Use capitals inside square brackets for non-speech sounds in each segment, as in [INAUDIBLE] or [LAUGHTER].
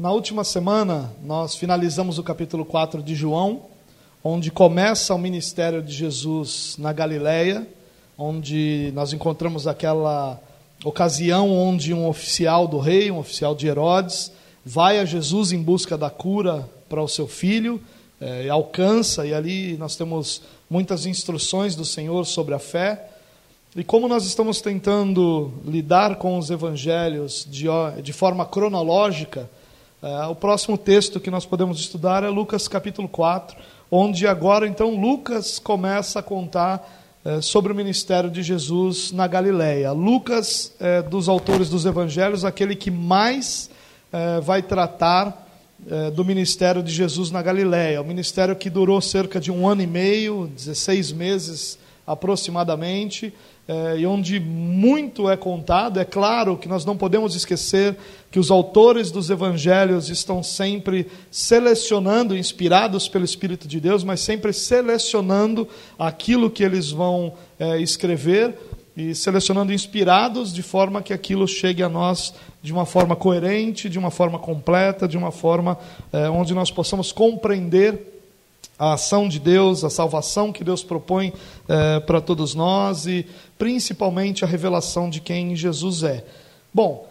Na última semana, nós finalizamos o capítulo 4 de João, onde começa o ministério de Jesus na Galileia, onde nós encontramos aquela ocasião onde um oficial do rei, um oficial de Herodes, vai a Jesus em busca da cura para o seu filho, é, alcança, e ali nós temos muitas instruções do Senhor sobre a fé. E como nós estamos tentando lidar com os evangelhos de, de forma cronológica, o próximo texto que nós podemos estudar é Lucas capítulo 4, onde agora então Lucas começa a contar é, sobre o ministério de Jesus na Galileia. Lucas, é, dos autores dos evangelhos, aquele que mais é, vai tratar é, do ministério de Jesus na Galileia. O ministério que durou cerca de um ano e meio, 16 meses aproximadamente é, e onde muito é contado. É claro que nós não podemos esquecer que os autores dos evangelhos estão sempre selecionando, inspirados pelo Espírito de Deus, mas sempre selecionando aquilo que eles vão é, escrever e selecionando inspirados de forma que aquilo chegue a nós de uma forma coerente, de uma forma completa, de uma forma é, onde nós possamos compreender a ação de Deus, a salvação que Deus propõe é, para todos nós e principalmente a revelação de quem Jesus é. Bom,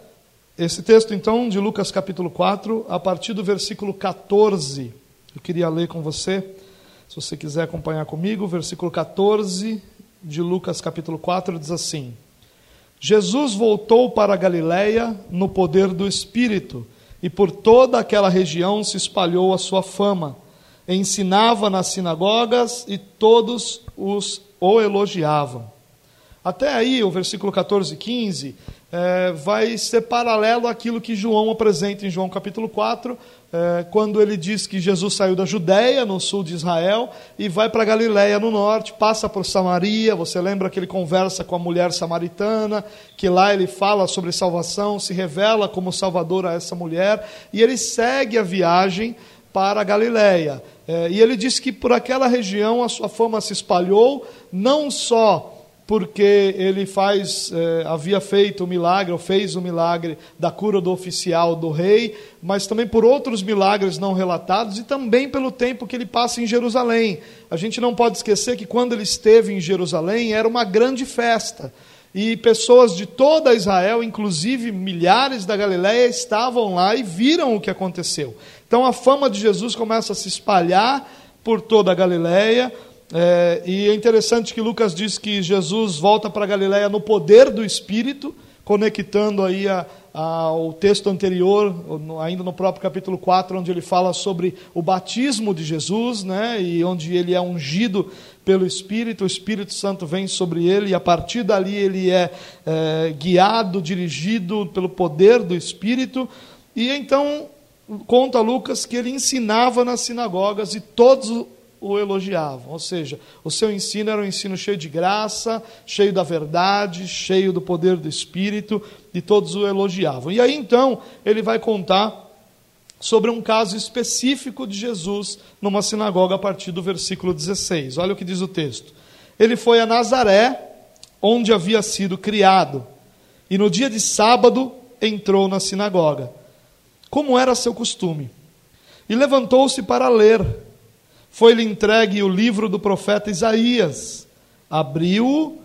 esse texto então de Lucas capítulo 4, a partir do versículo 14, eu queria ler com você, se você quiser acompanhar comigo, versículo 14 de Lucas capítulo 4 diz assim: Jesus voltou para Galiléia no poder do Espírito, e por toda aquela região se espalhou a sua fama ensinava nas sinagogas e todos os o elogiavam. Até aí, o versículo 14 e 15 é, vai ser paralelo àquilo que João apresenta em João capítulo 4, é, quando ele diz que Jesus saiu da Judéia, no sul de Israel, e vai para Galiléia, no norte, passa por Samaria. Você lembra que ele conversa com a mulher samaritana, que lá ele fala sobre salvação, se revela como salvador a essa mulher, e ele segue a viagem para a Galiléia. É, e ele diz que por aquela região a sua fama se espalhou, não só porque ele faz, é, havia feito o milagre, ou fez o milagre da cura do oficial do rei, mas também por outros milagres não relatados e também pelo tempo que ele passa em Jerusalém. A gente não pode esquecer que quando ele esteve em Jerusalém era uma grande festa. E pessoas de toda Israel, inclusive milhares da Galiléia, estavam lá e viram o que aconteceu. Então a fama de Jesus começa a se espalhar por toda a Galiléia. É, e é interessante que Lucas diz que Jesus volta para a Galiléia no poder do Espírito, conectando aí a, ao texto anterior, ainda no próprio capítulo 4, onde ele fala sobre o batismo de Jesus, né, e onde ele é ungido pelo Espírito, o Espírito Santo vem sobre ele, e a partir dali ele é, é guiado, dirigido pelo poder do Espírito, e então conta Lucas que ele ensinava nas sinagogas e todos o elogiavam. Ou seja, o seu ensino era um ensino cheio de graça, cheio da verdade, cheio do poder do Espírito, e todos o elogiavam. E aí então ele vai contar sobre um caso específico de Jesus numa sinagoga a partir do versículo 16. Olha o que diz o texto. Ele foi a Nazaré, onde havia sido criado, e no dia de sábado entrou na sinagoga como era seu costume. E levantou-se para ler. Foi-lhe entregue o livro do profeta Isaías. Abriu-o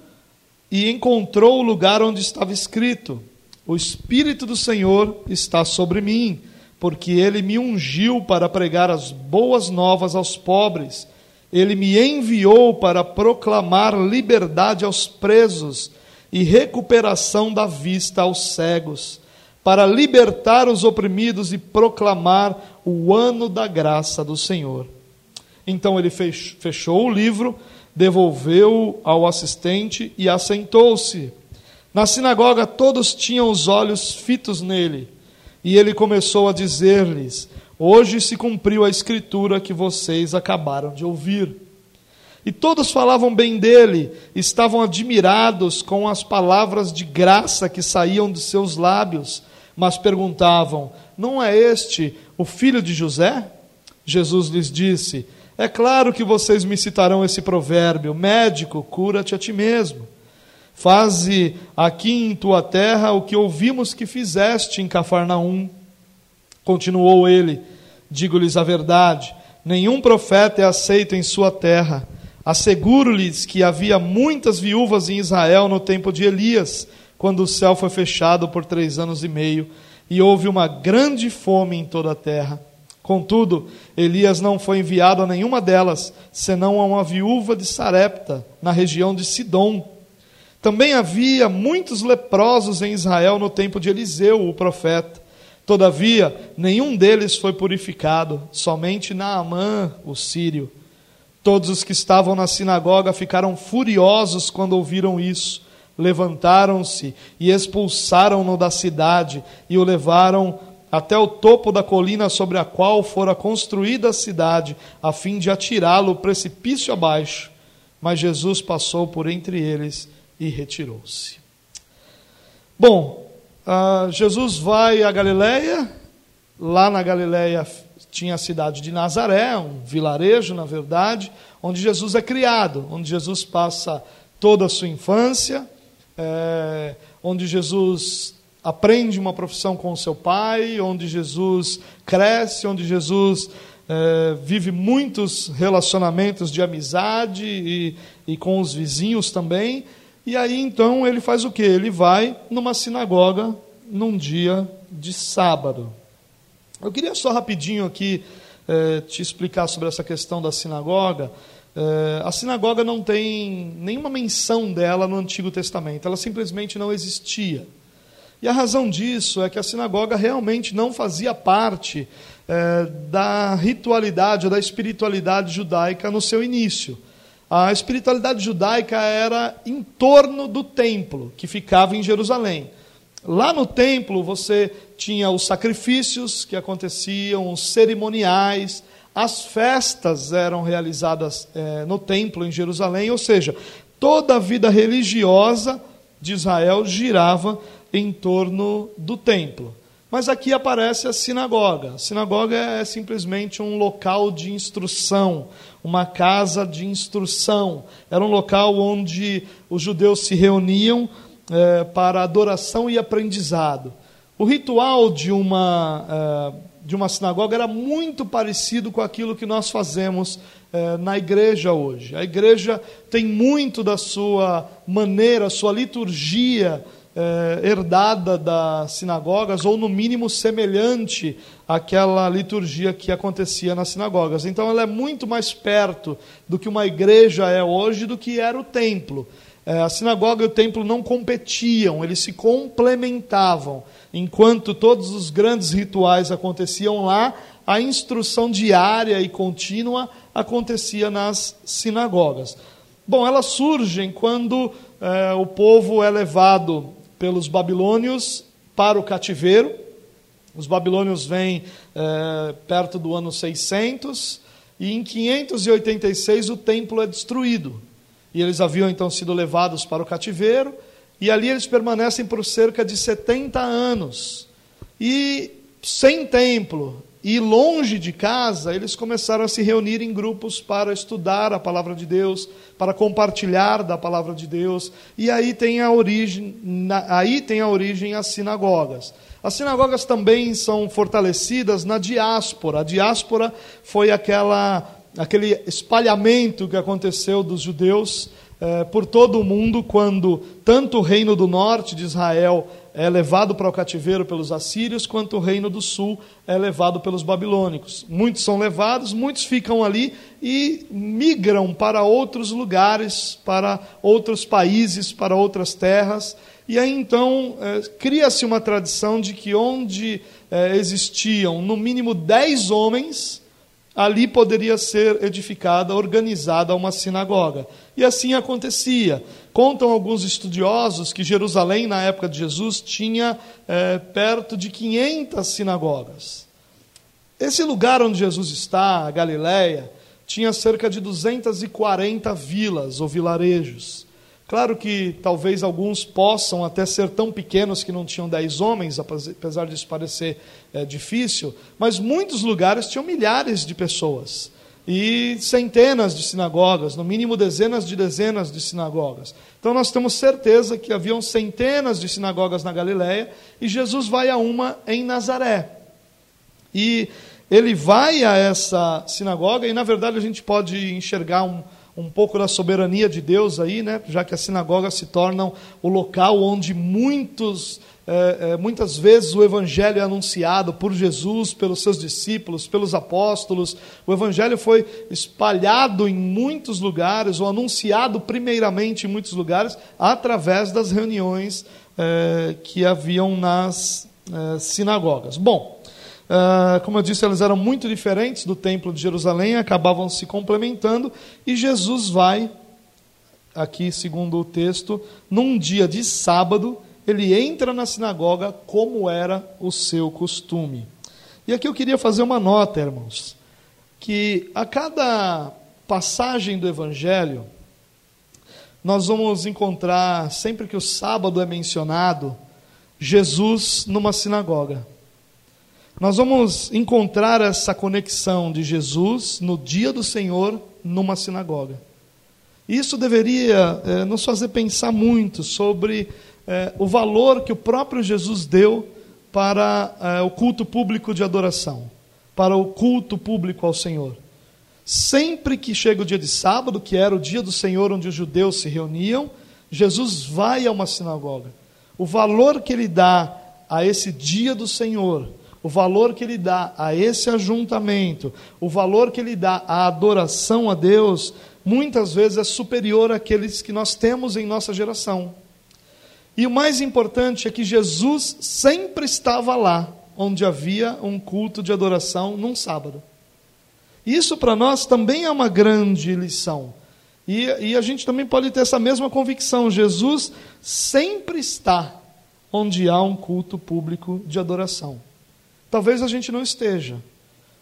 e encontrou o lugar onde estava escrito: O Espírito do Senhor está sobre mim, porque ele me ungiu para pregar as boas novas aos pobres. Ele me enviou para proclamar liberdade aos presos e recuperação da vista aos cegos para libertar os oprimidos e proclamar o ano da graça do Senhor. Então ele fechou o livro, devolveu ao assistente e assentou-se. Na sinagoga todos tinham os olhos fitos nele, e ele começou a dizer-lhes: Hoje se cumpriu a escritura que vocês acabaram de ouvir. E todos falavam bem dele, estavam admirados com as palavras de graça que saíam de seus lábios mas perguntavam: Não é este o filho de José? Jesus lhes disse: É claro que vocês me citarão esse provérbio: Médico, cura-te a ti mesmo. Faze aqui em tua terra o que ouvimos que fizeste em Cafarnaum. Continuou ele: Digo-lhes a verdade, nenhum profeta é aceito em sua terra. Asseguro-lhes que havia muitas viúvas em Israel no tempo de Elias, quando o céu foi fechado por três anos e meio, e houve uma grande fome em toda a terra. Contudo, Elias não foi enviado a nenhuma delas, senão a uma viúva de Sarepta, na região de Sidom. Também havia muitos leprosos em Israel no tempo de Eliseu, o profeta. Todavia, nenhum deles foi purificado, somente Naamã, o sírio. Todos os que estavam na sinagoga ficaram furiosos quando ouviram isso. Levantaram-se e expulsaram-no da cidade e o levaram até o topo da colina sobre a qual fora construída a cidade, a fim de atirá-lo precipício abaixo. Mas Jesus passou por entre eles e retirou-se. Bom, uh, Jesus vai a Galiléia. Lá na Galiléia tinha a cidade de Nazaré, um vilarejo, na verdade, onde Jesus é criado, onde Jesus passa toda a sua infância, é, onde Jesus aprende uma profissão com o seu pai, onde Jesus cresce, onde Jesus é, vive muitos relacionamentos de amizade e, e com os vizinhos também. E aí então ele faz o que? Ele vai numa sinagoga num dia de sábado. Eu queria só rapidinho aqui eh, te explicar sobre essa questão da sinagoga. Eh, a sinagoga não tem nenhuma menção dela no Antigo Testamento, ela simplesmente não existia. E a razão disso é que a sinagoga realmente não fazia parte eh, da ritualidade ou da espiritualidade judaica no seu início. A espiritualidade judaica era em torno do templo, que ficava em Jerusalém. Lá no templo você tinha os sacrifícios que aconteciam, os cerimoniais, as festas eram realizadas é, no templo em Jerusalém, ou seja, toda a vida religiosa de Israel girava em torno do templo. Mas aqui aparece a sinagoga. A sinagoga é simplesmente um local de instrução, uma casa de instrução. Era um local onde os judeus se reuniam é, para adoração e aprendizado. O ritual de uma, é, de uma sinagoga era muito parecido com aquilo que nós fazemos é, na igreja hoje. A igreja tem muito da sua maneira, sua liturgia é, herdada das sinagogas, ou no mínimo semelhante àquela liturgia que acontecia nas sinagogas. Então ela é muito mais perto do que uma igreja é hoje do que era o templo. É, a sinagoga e o templo não competiam, eles se complementavam. Enquanto todos os grandes rituais aconteciam lá, a instrução diária e contínua acontecia nas sinagogas. Bom, elas surgem quando é, o povo é levado pelos babilônios para o cativeiro. Os babilônios vêm é, perto do ano 600 e em 586 o templo é destruído. E eles haviam então sido levados para o cativeiro, e ali eles permanecem por cerca de 70 anos. E sem templo e longe de casa, eles começaram a se reunir em grupos para estudar a palavra de Deus, para compartilhar da palavra de Deus. E aí tem a origem, aí tem a origem as sinagogas. As sinagogas também são fortalecidas na diáspora. A diáspora foi aquela aquele espalhamento que aconteceu dos judeus eh, por todo o mundo, quando tanto o reino do norte de Israel é levado para o cativeiro pelos assírios, quanto o reino do sul é levado pelos babilônicos. Muitos são levados, muitos ficam ali e migram para outros lugares, para outros países, para outras terras. E aí então eh, cria-se uma tradição de que onde eh, existiam no mínimo dez homens, ali poderia ser edificada, organizada uma sinagoga. E assim acontecia. Contam alguns estudiosos que Jerusalém, na época de Jesus, tinha é, perto de 500 sinagogas. Esse lugar onde Jesus está, a Galiléia, tinha cerca de 240 vilas ou vilarejos. Claro que talvez alguns possam até ser tão pequenos que não tinham dez homens, apesar disso parecer é, difícil, mas muitos lugares tinham milhares de pessoas e centenas de sinagogas, no mínimo dezenas de dezenas de sinagogas. Então nós temos certeza que haviam centenas de sinagogas na Galiléia e Jesus vai a uma em Nazaré. E ele vai a essa sinagoga, e na verdade a gente pode enxergar um, um pouco da soberania de Deus aí, né? já que as sinagogas se tornam o local onde muitos, é, é, muitas vezes o Evangelho é anunciado por Jesus, pelos seus discípulos, pelos apóstolos. O Evangelho foi espalhado em muitos lugares, ou anunciado primeiramente em muitos lugares, através das reuniões é, que haviam nas sinagogas. Bom. Uh, como eu disse, elas eram muito diferentes do templo de Jerusalém, acabavam se complementando, e Jesus vai, aqui segundo o texto, num dia de sábado, ele entra na sinagoga como era o seu costume. E aqui eu queria fazer uma nota, irmãos, que a cada passagem do Evangelho, nós vamos encontrar, sempre que o sábado é mencionado, Jesus numa sinagoga. Nós vamos encontrar essa conexão de Jesus no dia do Senhor numa sinagoga. Isso deveria é, nos fazer pensar muito sobre é, o valor que o próprio Jesus deu para é, o culto público de adoração, para o culto público ao Senhor. Sempre que chega o dia de sábado, que era o dia do Senhor onde os judeus se reuniam, Jesus vai a uma sinagoga. O valor que ele dá a esse dia do Senhor o valor que ele dá a esse ajuntamento, o valor que ele dá à adoração a Deus, muitas vezes é superior àqueles que nós temos em nossa geração. E o mais importante é que Jesus sempre estava lá, onde havia um culto de adoração num sábado. Isso para nós também é uma grande lição. E, e, a gente também pode ter essa mesma convicção: Jesus sempre está onde há um culto público de adoração. Talvez a gente não esteja,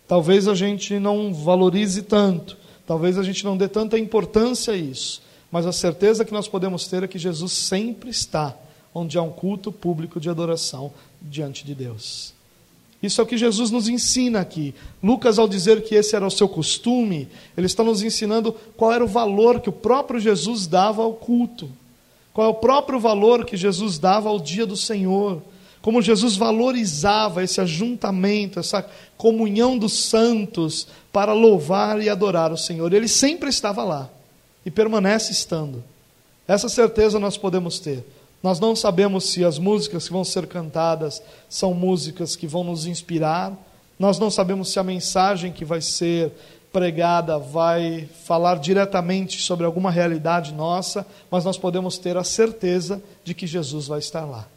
talvez a gente não valorize tanto, talvez a gente não dê tanta importância a isso, mas a certeza que nós podemos ter é que Jesus sempre está onde há um culto público de adoração diante de Deus. Isso é o que Jesus nos ensina aqui. Lucas, ao dizer que esse era o seu costume, ele está nos ensinando qual era o valor que o próprio Jesus dava ao culto, qual é o próprio valor que Jesus dava ao dia do Senhor, como Jesus valorizava esse ajuntamento, essa comunhão dos santos para louvar e adorar o Senhor. Ele sempre estava lá e permanece estando. Essa certeza nós podemos ter. Nós não sabemos se as músicas que vão ser cantadas são músicas que vão nos inspirar, nós não sabemos se a mensagem que vai ser pregada vai falar diretamente sobre alguma realidade nossa, mas nós podemos ter a certeza de que Jesus vai estar lá.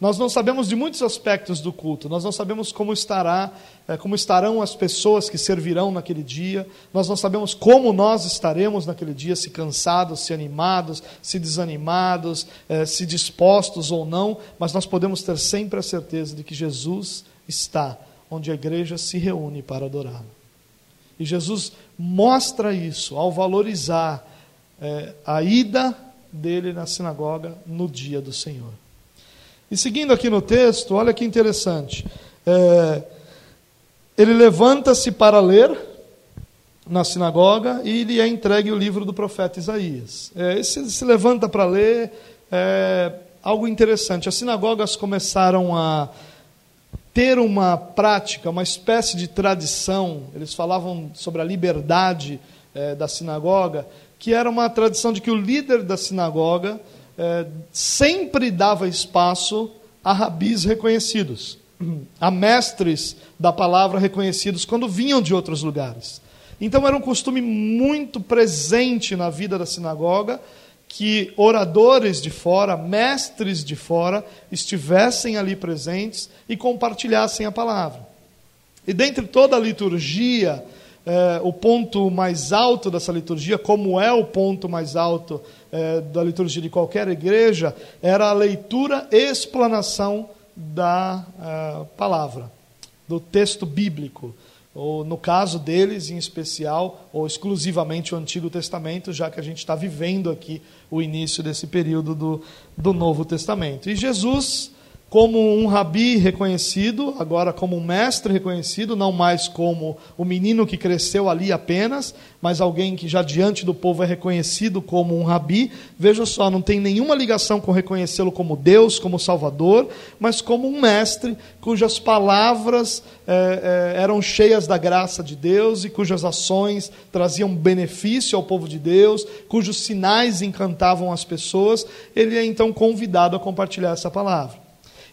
Nós não sabemos de muitos aspectos do culto. Nós não sabemos como estará, eh, como estarão as pessoas que servirão naquele dia. Nós não sabemos como nós estaremos naquele dia, se cansados, se animados, se desanimados, eh, se dispostos ou não. Mas nós podemos ter sempre a certeza de que Jesus está onde a igreja se reúne para adorá-lo. E Jesus mostra isso ao valorizar eh, a ida dele na sinagoga no dia do Senhor. E seguindo aqui no texto, olha que interessante. É, ele levanta-se para ler na sinagoga e lhe é entregue o livro do profeta Isaías. É, esse se levanta para ler é algo interessante. As sinagogas começaram a ter uma prática, uma espécie de tradição. Eles falavam sobre a liberdade é, da sinagoga, que era uma tradição de que o líder da sinagoga é, sempre dava espaço a rabis reconhecidos, [CLEARS THROAT] a mestres da palavra reconhecidos quando vinham de outros lugares. Então era um costume muito presente na vida da sinagoga que oradores de fora, mestres de fora, estivessem ali presentes e compartilhassem a palavra. E dentre toda a liturgia, é, o ponto mais alto dessa liturgia, como é o ponto mais alto é, da liturgia de qualquer igreja, era a leitura e explanação da é, palavra, do texto bíblico. Ou no caso deles, em especial, ou exclusivamente o Antigo Testamento, já que a gente está vivendo aqui o início desse período do, do Novo Testamento. E Jesus como um rabi reconhecido, agora como um mestre reconhecido, não mais como o menino que cresceu ali apenas, mas alguém que já diante do povo é reconhecido como um rabi. Veja só, não tem nenhuma ligação com reconhecê-lo como Deus, como Salvador, mas como um mestre cujas palavras é, é, eram cheias da graça de Deus e cujas ações traziam benefício ao povo de Deus, cujos sinais encantavam as pessoas. Ele é então convidado a compartilhar essa palavra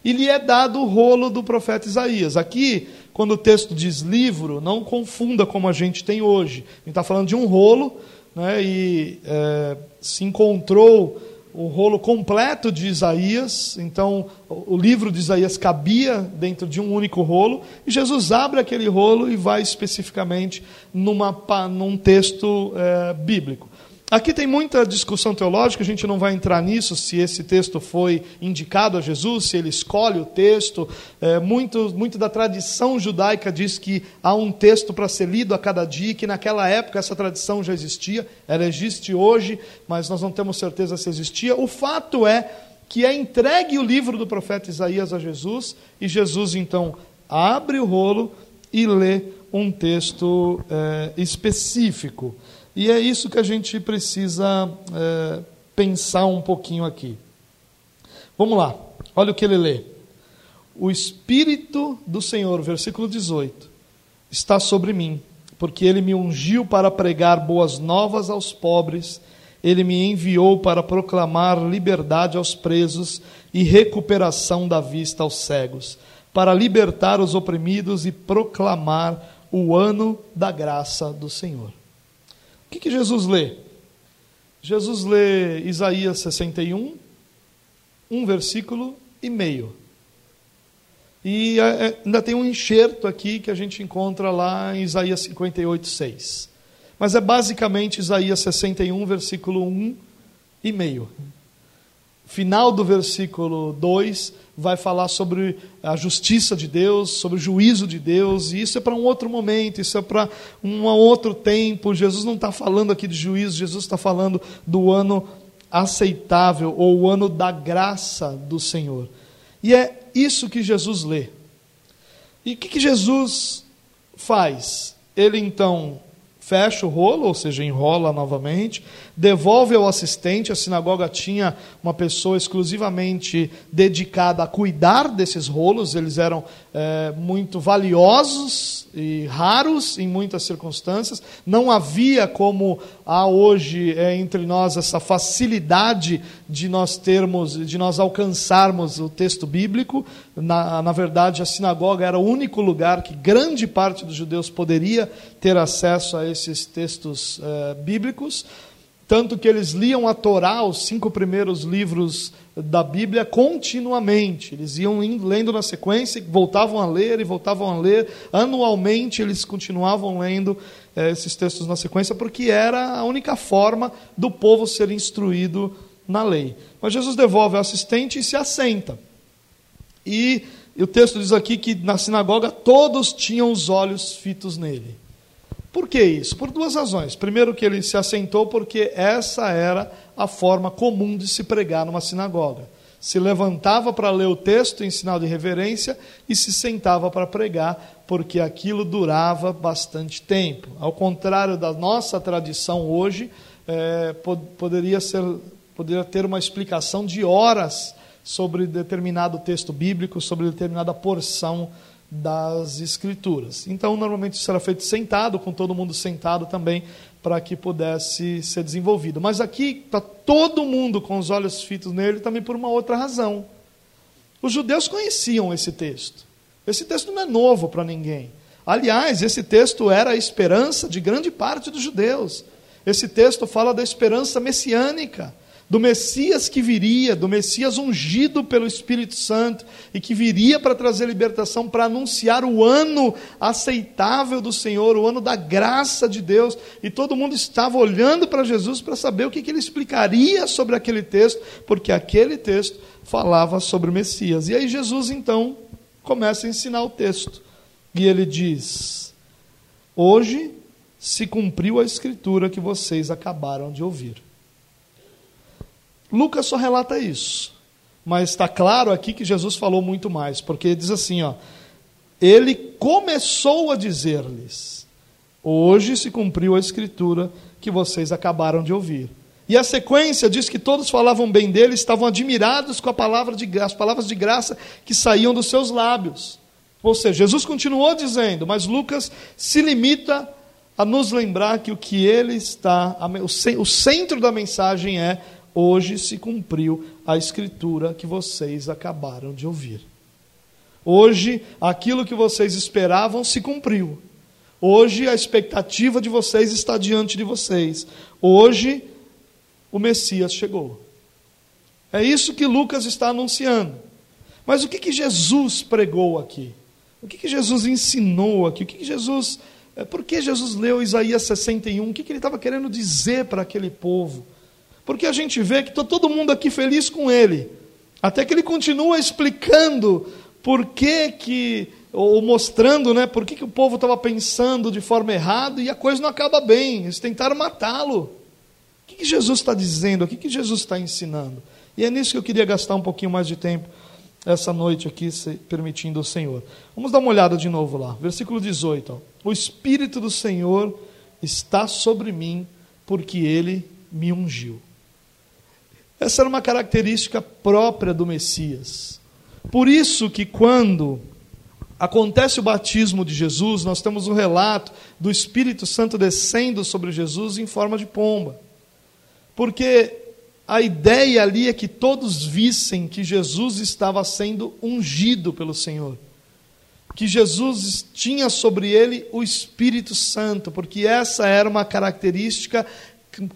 e lhe é dado o rolo do profeta Isaías. Aqui, quando o texto diz livro, não confunda como a gente tem hoje. A gente está falando de um rolo, né, e é, se encontrou o rolo completo de Isaías, então o livro de Isaías cabia dentro de um único rolo, e Jesus abre aquele rolo e vai especificamente numa, num texto é, bíblico. Aqui tem muita discussão teológica, a gente não vai entrar nisso, se esse texto foi indicado a Jesus, se ele escolhe o texto. É, muito, muito da tradição judaica diz que há um texto para ser lido a cada dia, que naquela época essa tradição já existia, ela existe hoje, mas nós não temos certeza se existia. O fato é que é entregue o livro do profeta Isaías a Jesus, e Jesus então abre o rolo e lê um texto é, específico. E é isso que a gente precisa é, pensar um pouquinho aqui. Vamos lá, olha o que ele lê. O Espírito do Senhor, versículo 18, está sobre mim, porque ele me ungiu para pregar boas novas aos pobres, ele me enviou para proclamar liberdade aos presos e recuperação da vista aos cegos, para libertar os oprimidos e proclamar o ano da graça do Senhor que, que Jesus lê? Jesus lê Isaías 61, um versículo e meio. E é, é, ainda tem um enxerto aqui que a gente encontra lá em Isaías 58, 6. Mas é basicamente Isaías 61, versículo 1 e meio. Final do versículo 2 vai falar sobre a justiça de Deus, sobre o juízo de Deus, e isso é para um outro momento, isso é para um outro tempo. Jesus não está falando aqui de juízo, Jesus está falando do ano aceitável, ou o ano da graça do Senhor. E é isso que Jesus lê. E o que, que Jesus faz? Ele então fecha o rolo, ou seja, enrola novamente, devolve ao assistente. A sinagoga tinha uma pessoa exclusivamente dedicada a cuidar desses rolos, eles eram é, muito valiosos e raros em muitas circunstâncias. Não havia como há hoje é, entre nós essa facilidade de nós termos, de nós alcançarmos o texto bíblico. Na, na verdade, a sinagoga era o único lugar que grande parte dos judeus poderia ter acesso a esses textos é, bíblicos tanto que eles liam a Torá, os cinco primeiros livros da Bíblia, continuamente. Eles iam lendo na sequência, voltavam a ler e voltavam a ler. Anualmente eles continuavam lendo eh, esses textos na sequência, porque era a única forma do povo ser instruído na lei. Mas Jesus devolve o assistente e se assenta. E, e o texto diz aqui que na sinagoga todos tinham os olhos fitos nele. Por que isso? Por duas razões. Primeiro, que ele se assentou porque essa era a forma comum de se pregar numa sinagoga. Se levantava para ler o texto em sinal de reverência e se sentava para pregar, porque aquilo durava bastante tempo. Ao contrário da nossa tradição hoje, é, poderia, ser, poderia ter uma explicação de horas sobre determinado texto bíblico, sobre determinada porção das Escrituras. Então, normalmente isso era feito sentado, com todo mundo sentado também, para que pudesse ser desenvolvido. Mas aqui está todo mundo com os olhos fitos nele também por uma outra razão. Os judeus conheciam esse texto. Esse texto não é novo para ninguém. Aliás, esse texto era a esperança de grande parte dos judeus. Esse texto fala da esperança messiânica do Messias que viria, do Messias ungido pelo Espírito Santo e que viria para trazer libertação, para anunciar o ano aceitável do Senhor, o ano da graça de Deus. E todo mundo estava olhando para Jesus para saber o que, que ele explicaria sobre aquele texto, porque aquele texto falava sobre o Messias. E aí Jesus então começa a ensinar o texto. E ele diz: Hoje se cumpriu a escritura que vocês acabaram de ouvir. Lucas só relata isso. Mas está claro aqui que Jesus falou muito mais, porque diz assim, ó, ele começou a dizer-lhes: Hoje se cumpriu a escritura que vocês acabaram de ouvir. E a sequência diz que todos falavam bem dele, estavam admirados com a palavra de as palavras de graça que saíam dos seus lábios. Ou seja, Jesus continuou dizendo, mas Lucas se limita a nos lembrar que o que ele está, o centro da mensagem é: hoje se cumpriu a escritura que vocês acabaram de ouvir. Hoje, aquilo que vocês esperavam se cumpriu. Hoje, a expectativa de vocês está diante de vocês. Hoje, o Messias chegou. É isso que Lucas está anunciando. Mas o que, que Jesus pregou aqui? O que, que Jesus ensinou aqui? O que, que Jesus. É, por que Jesus leu Isaías 61? O que, que ele estava querendo dizer para aquele povo? Porque a gente vê que está todo mundo aqui feliz com ele. Até que ele continua explicando por que, que ou mostrando né, por que, que o povo estava pensando de forma errada e a coisa não acaba bem. Eles tentaram matá-lo que, que Jesus está dizendo? O que, que Jesus está ensinando? E é nisso que eu queria gastar um pouquinho mais de tempo essa noite aqui, permitindo o Senhor. Vamos dar uma olhada de novo lá. Versículo 18. Ó. O Espírito do Senhor está sobre mim, porque ele me ungiu. Essa era uma característica própria do Messias. Por isso que quando acontece o batismo de Jesus, nós temos um relato do Espírito Santo descendo sobre Jesus em forma de pomba. Porque a ideia ali é que todos vissem que Jesus estava sendo ungido pelo Senhor. Que Jesus tinha sobre ele o Espírito Santo, porque essa era uma característica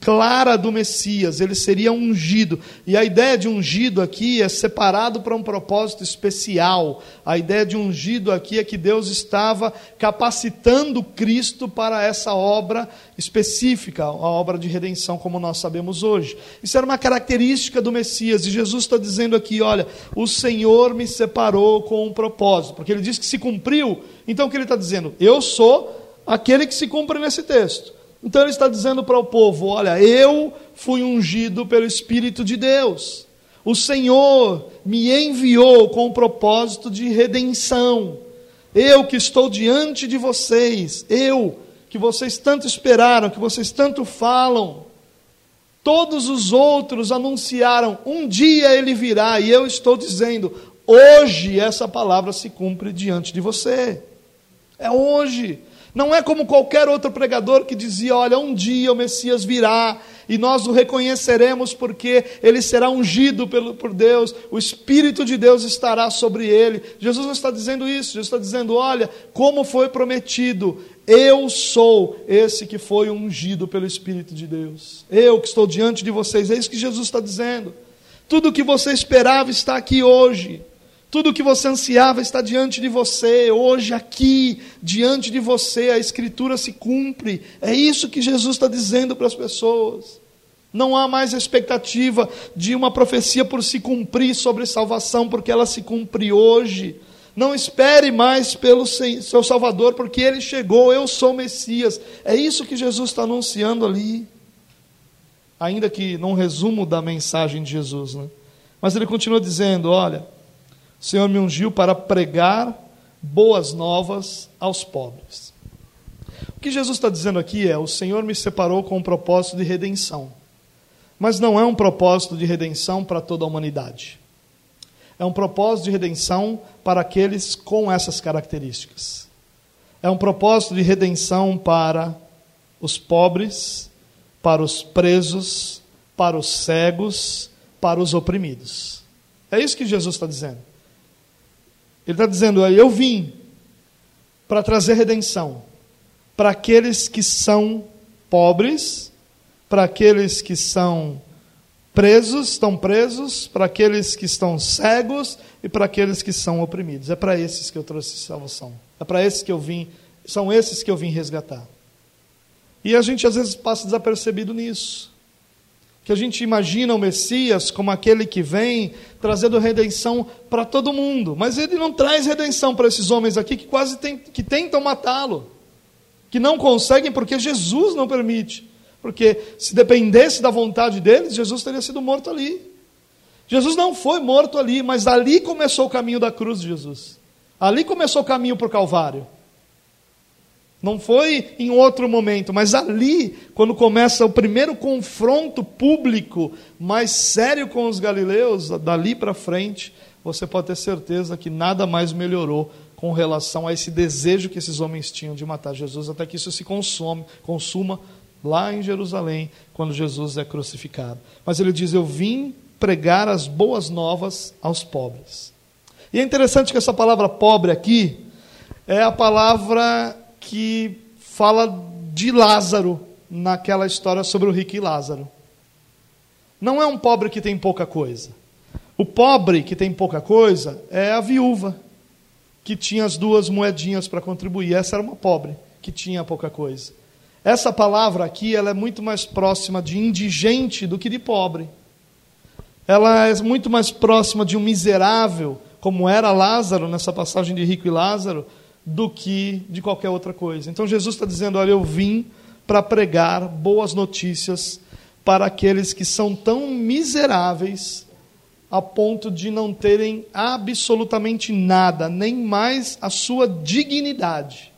clara do Messias, ele seria ungido. E a ideia de ungido aqui é separado para um propósito especial. A ideia de ungido aqui é que Deus estava capacitando Cristo para essa obra específica, a obra de redenção, como nós sabemos hoje. Isso era uma característica do Messias, e Jesus está dizendo aqui: olha, o Senhor me separou com um propósito, porque ele diz que se cumpriu. Então o que ele está dizendo? Eu sou aquele que se cumpre nesse texto. Então ele está dizendo para o povo: olha, eu fui ungido pelo Espírito de Deus. O Senhor me enviou com o propósito de redenção. Eu que estou diante de vocês, eu que vocês tanto esperaram, que vocês tanto falam. Todos os outros anunciaram: um dia ele virá, e eu estou dizendo: hoje essa palavra se cumpre diante de você. É hoje. Não é como qualquer outro pregador que dizia: olha, um dia o Messias virá e nós o reconheceremos porque ele será ungido por Deus, o Espírito de Deus estará sobre ele. Jesus não está dizendo isso, Jesus está dizendo: olha, como foi prometido, eu sou esse que foi ungido pelo Espírito de Deus. Eu que estou diante de vocês, é isso que Jesus está dizendo. Tudo o que você esperava está aqui hoje. Tudo o que você ansiava está diante de você, hoje, aqui, diante de você, a Escritura se cumpre. É isso que Jesus está dizendo para as pessoas. Não há mais expectativa de uma profecia por se cumprir sobre salvação, porque ela se cumpre hoje. Não espere mais pelo seu Salvador, porque ele chegou, eu sou Messias. É isso que Jesus está anunciando ali. Ainda que num resumo da mensagem de Jesus, né? Mas ele continua dizendo: olha o Senhor me ungiu para pregar boas novas aos pobres. O que Jesus está dizendo aqui é: o Senhor me separou com um propósito de redenção. Mas não é um propósito de redenção para toda a humanidade. É um propósito de redenção para aqueles com essas características. É um propósito de redenção para os pobres, para os presos, para os cegos, para os oprimidos. É isso que Jesus está dizendo. Ele está dizendo: Eu vim para trazer redenção para aqueles que são pobres, para aqueles que são presos, estão presos, para aqueles que estão cegos e para aqueles que são oprimidos. É para esses que eu trouxe salvação. É para esses que eu vim, são esses que eu vim resgatar. E a gente às vezes passa desapercebido nisso que a gente imagina o Messias como aquele que vem trazendo redenção para todo mundo, mas ele não traz redenção para esses homens aqui que quase tem, que tentam matá-lo, que não conseguem porque Jesus não permite, porque se dependesse da vontade deles, Jesus teria sido morto ali. Jesus não foi morto ali, mas ali começou o caminho da cruz de Jesus. Ali começou o caminho para o Calvário. Não foi em outro momento, mas ali, quando começa o primeiro confronto público mais sério com os galileus, dali para frente, você pode ter certeza que nada mais melhorou com relação a esse desejo que esses homens tinham de matar Jesus, até que isso se consome, consuma lá em Jerusalém, quando Jesus é crucificado. Mas ele diz: Eu vim pregar as boas novas aos pobres. E é interessante que essa palavra pobre aqui é a palavra que fala de Lázaro naquela história sobre o rico e Lázaro. Não é um pobre que tem pouca coisa. O pobre que tem pouca coisa é a viúva que tinha as duas moedinhas para contribuir. Essa era uma pobre que tinha pouca coisa. Essa palavra aqui ela é muito mais próxima de indigente do que de pobre. Ela é muito mais próxima de um miserável, como era Lázaro nessa passagem de rico e Lázaro, do que de qualquer outra coisa. Então Jesus está dizendo: Olha, eu vim para pregar boas notícias para aqueles que são tão miseráveis a ponto de não terem absolutamente nada, nem mais a sua dignidade.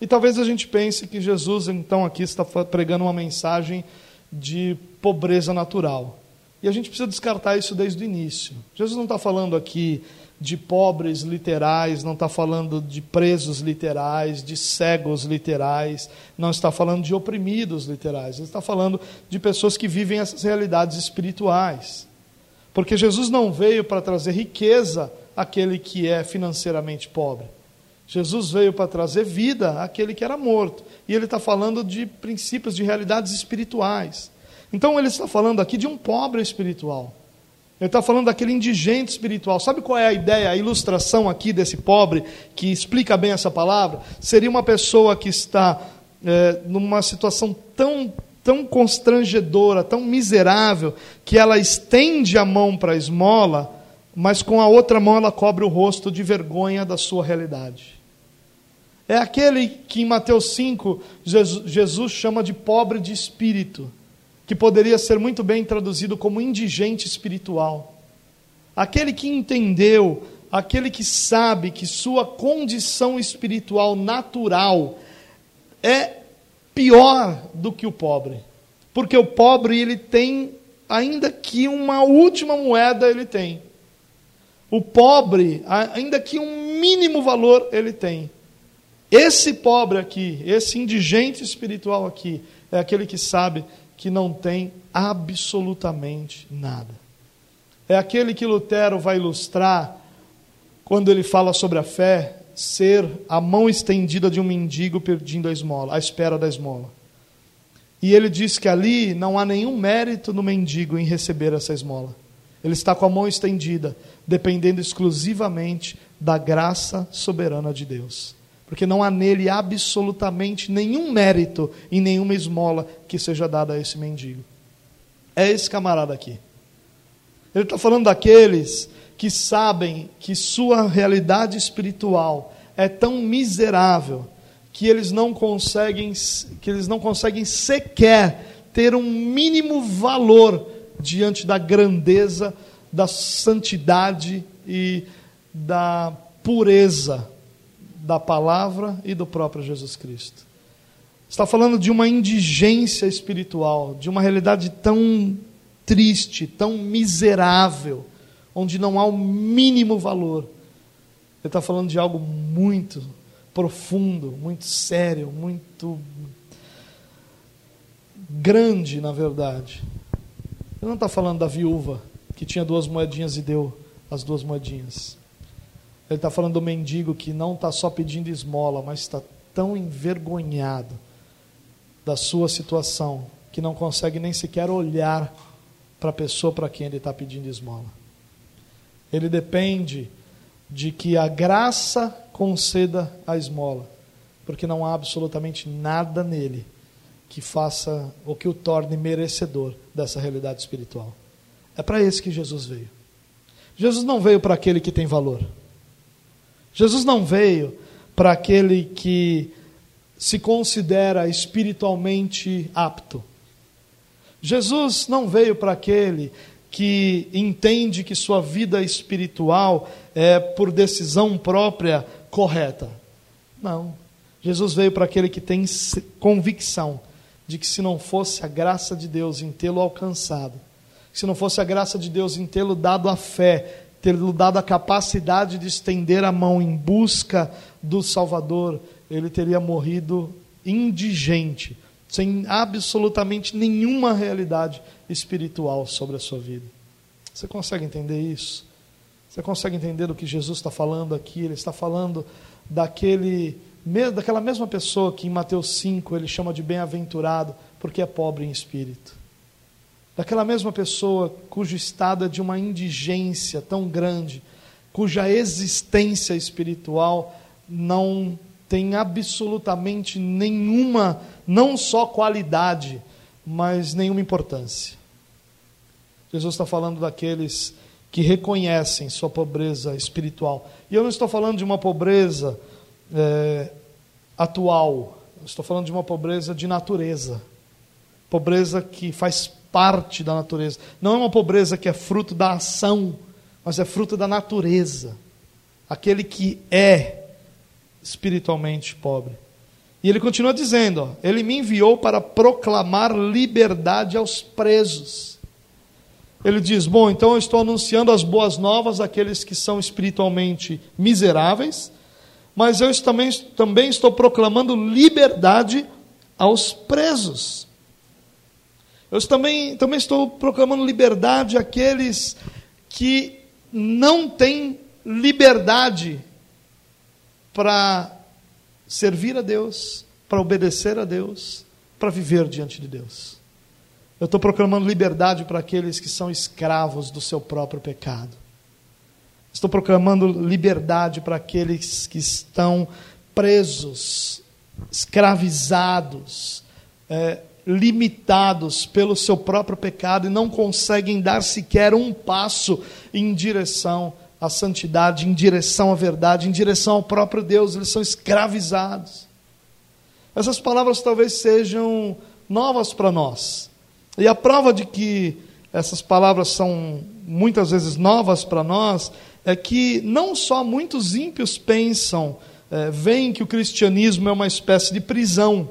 E talvez a gente pense que Jesus, então, aqui está pregando uma mensagem de pobreza natural. E a gente precisa descartar isso desde o início. Jesus não está falando aqui de pobres literais, não está falando de presos literais, de cegos literais, não está falando de oprimidos literais, ele está falando de pessoas que vivem essas realidades espirituais. Porque Jesus não veio para trazer riqueza àquele que é financeiramente pobre. Jesus veio para trazer vida àquele que era morto. E ele está falando de princípios, de realidades espirituais. Então ele está falando aqui de um pobre espiritual. Ele está falando daquele indigente espiritual. Sabe qual é a ideia, a ilustração aqui desse pobre que explica bem essa palavra? Seria uma pessoa que está é, numa situação tão, tão constrangedora, tão miserável, que ela estende a mão para a esmola, mas com a outra mão ela cobre o rosto de vergonha da sua realidade. É aquele que em Mateus 5 Jesus, Jesus chama de pobre de espírito que poderia ser muito bem traduzido como indigente espiritual. Aquele que entendeu, aquele que sabe que sua condição espiritual natural é pior do que o pobre. Porque o pobre ele tem ainda que uma última moeda ele tem. O pobre, ainda que um mínimo valor ele tem. Esse pobre aqui, esse indigente espiritual aqui, é aquele que sabe que não tem absolutamente nada. É aquele que Lutero vai ilustrar quando ele fala sobre a fé ser a mão estendida de um mendigo pedindo a esmola, à espera da esmola. E ele diz que ali não há nenhum mérito no mendigo em receber essa esmola. Ele está com a mão estendida, dependendo exclusivamente da graça soberana de Deus porque não há nele absolutamente nenhum mérito e nenhuma esmola que seja dada a esse mendigo. É esse camarada aqui. Ele está falando daqueles que sabem que sua realidade espiritual é tão miserável que eles não conseguem, que eles não conseguem sequer ter um mínimo valor diante da grandeza, da santidade e da pureza da palavra e do próprio Jesus Cristo. Está falando de uma indigência espiritual, de uma realidade tão triste, tão miserável, onde não há o mínimo valor. Ele está falando de algo muito profundo, muito sério, muito grande, na verdade. Ele não está falando da viúva que tinha duas moedinhas e deu as duas moedinhas. Ele está falando do mendigo que não está só pedindo esmola, mas está tão envergonhado da sua situação que não consegue nem sequer olhar para a pessoa para quem ele está pedindo esmola. Ele depende de que a graça conceda a esmola, porque não há absolutamente nada nele que faça ou que o torne merecedor dessa realidade espiritual. É para esse que Jesus veio. Jesus não veio para aquele que tem valor. Jesus não veio para aquele que se considera espiritualmente apto. Jesus não veio para aquele que entende que sua vida espiritual é por decisão própria correta. Não. Jesus veio para aquele que tem convicção de que se não fosse a graça de Deus em tê-lo alcançado, se não fosse a graça de Deus em tê-lo dado a fé, tê-lo dado a capacidade de estender a mão em busca do Salvador, ele teria morrido indigente, sem absolutamente nenhuma realidade espiritual sobre a sua vida. Você consegue entender isso? Você consegue entender o que Jesus está falando aqui? Ele está falando daquele, daquela mesma pessoa que em Mateus 5 ele chama de bem-aventurado porque é pobre em espírito. Daquela mesma pessoa cujo estado é de uma indigência tão grande, cuja existência espiritual não tem absolutamente nenhuma, não só qualidade, mas nenhuma importância. Jesus está falando daqueles que reconhecem sua pobreza espiritual. E eu não estou falando de uma pobreza é, atual, eu estou falando de uma pobreza de natureza. Pobreza que faz parte da natureza. Não é uma pobreza que é fruto da ação, mas é fruto da natureza. Aquele que é espiritualmente pobre. E ele continua dizendo: ó, Ele me enviou para proclamar liberdade aos presos. Ele diz: Bom, então eu estou anunciando as boas novas àqueles que são espiritualmente miseráveis, mas eu também, também estou proclamando liberdade aos presos. Eu também, também estou proclamando liberdade àqueles que não têm liberdade para servir a Deus, para obedecer a Deus, para viver diante de Deus. Eu estou proclamando liberdade para aqueles que são escravos do seu próprio pecado. Estou proclamando liberdade para aqueles que estão presos, escravizados, é, limitados pelo seu próprio pecado e não conseguem dar sequer um passo em direção a santidade, em direção à verdade, em direção ao próprio Deus, eles são escravizados. Essas palavras talvez sejam novas para nós. E a prova de que essas palavras são muitas vezes novas para nós é que não só muitos ímpios pensam, é, veem que o cristianismo é uma espécie de prisão.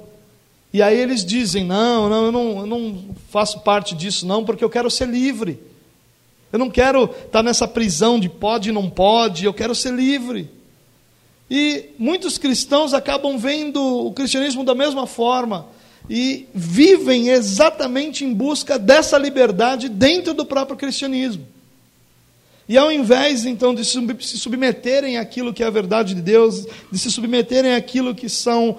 E aí eles dizem: não, não eu, não, eu não faço parte disso, não, porque eu quero ser livre. Eu não quero estar nessa prisão de pode e não pode, eu quero ser livre. E muitos cristãos acabam vendo o cristianismo da mesma forma e vivem exatamente em busca dessa liberdade dentro do próprio cristianismo. E ao invés então de se submeterem àquilo que é a verdade de Deus, de se submeterem àquilo que são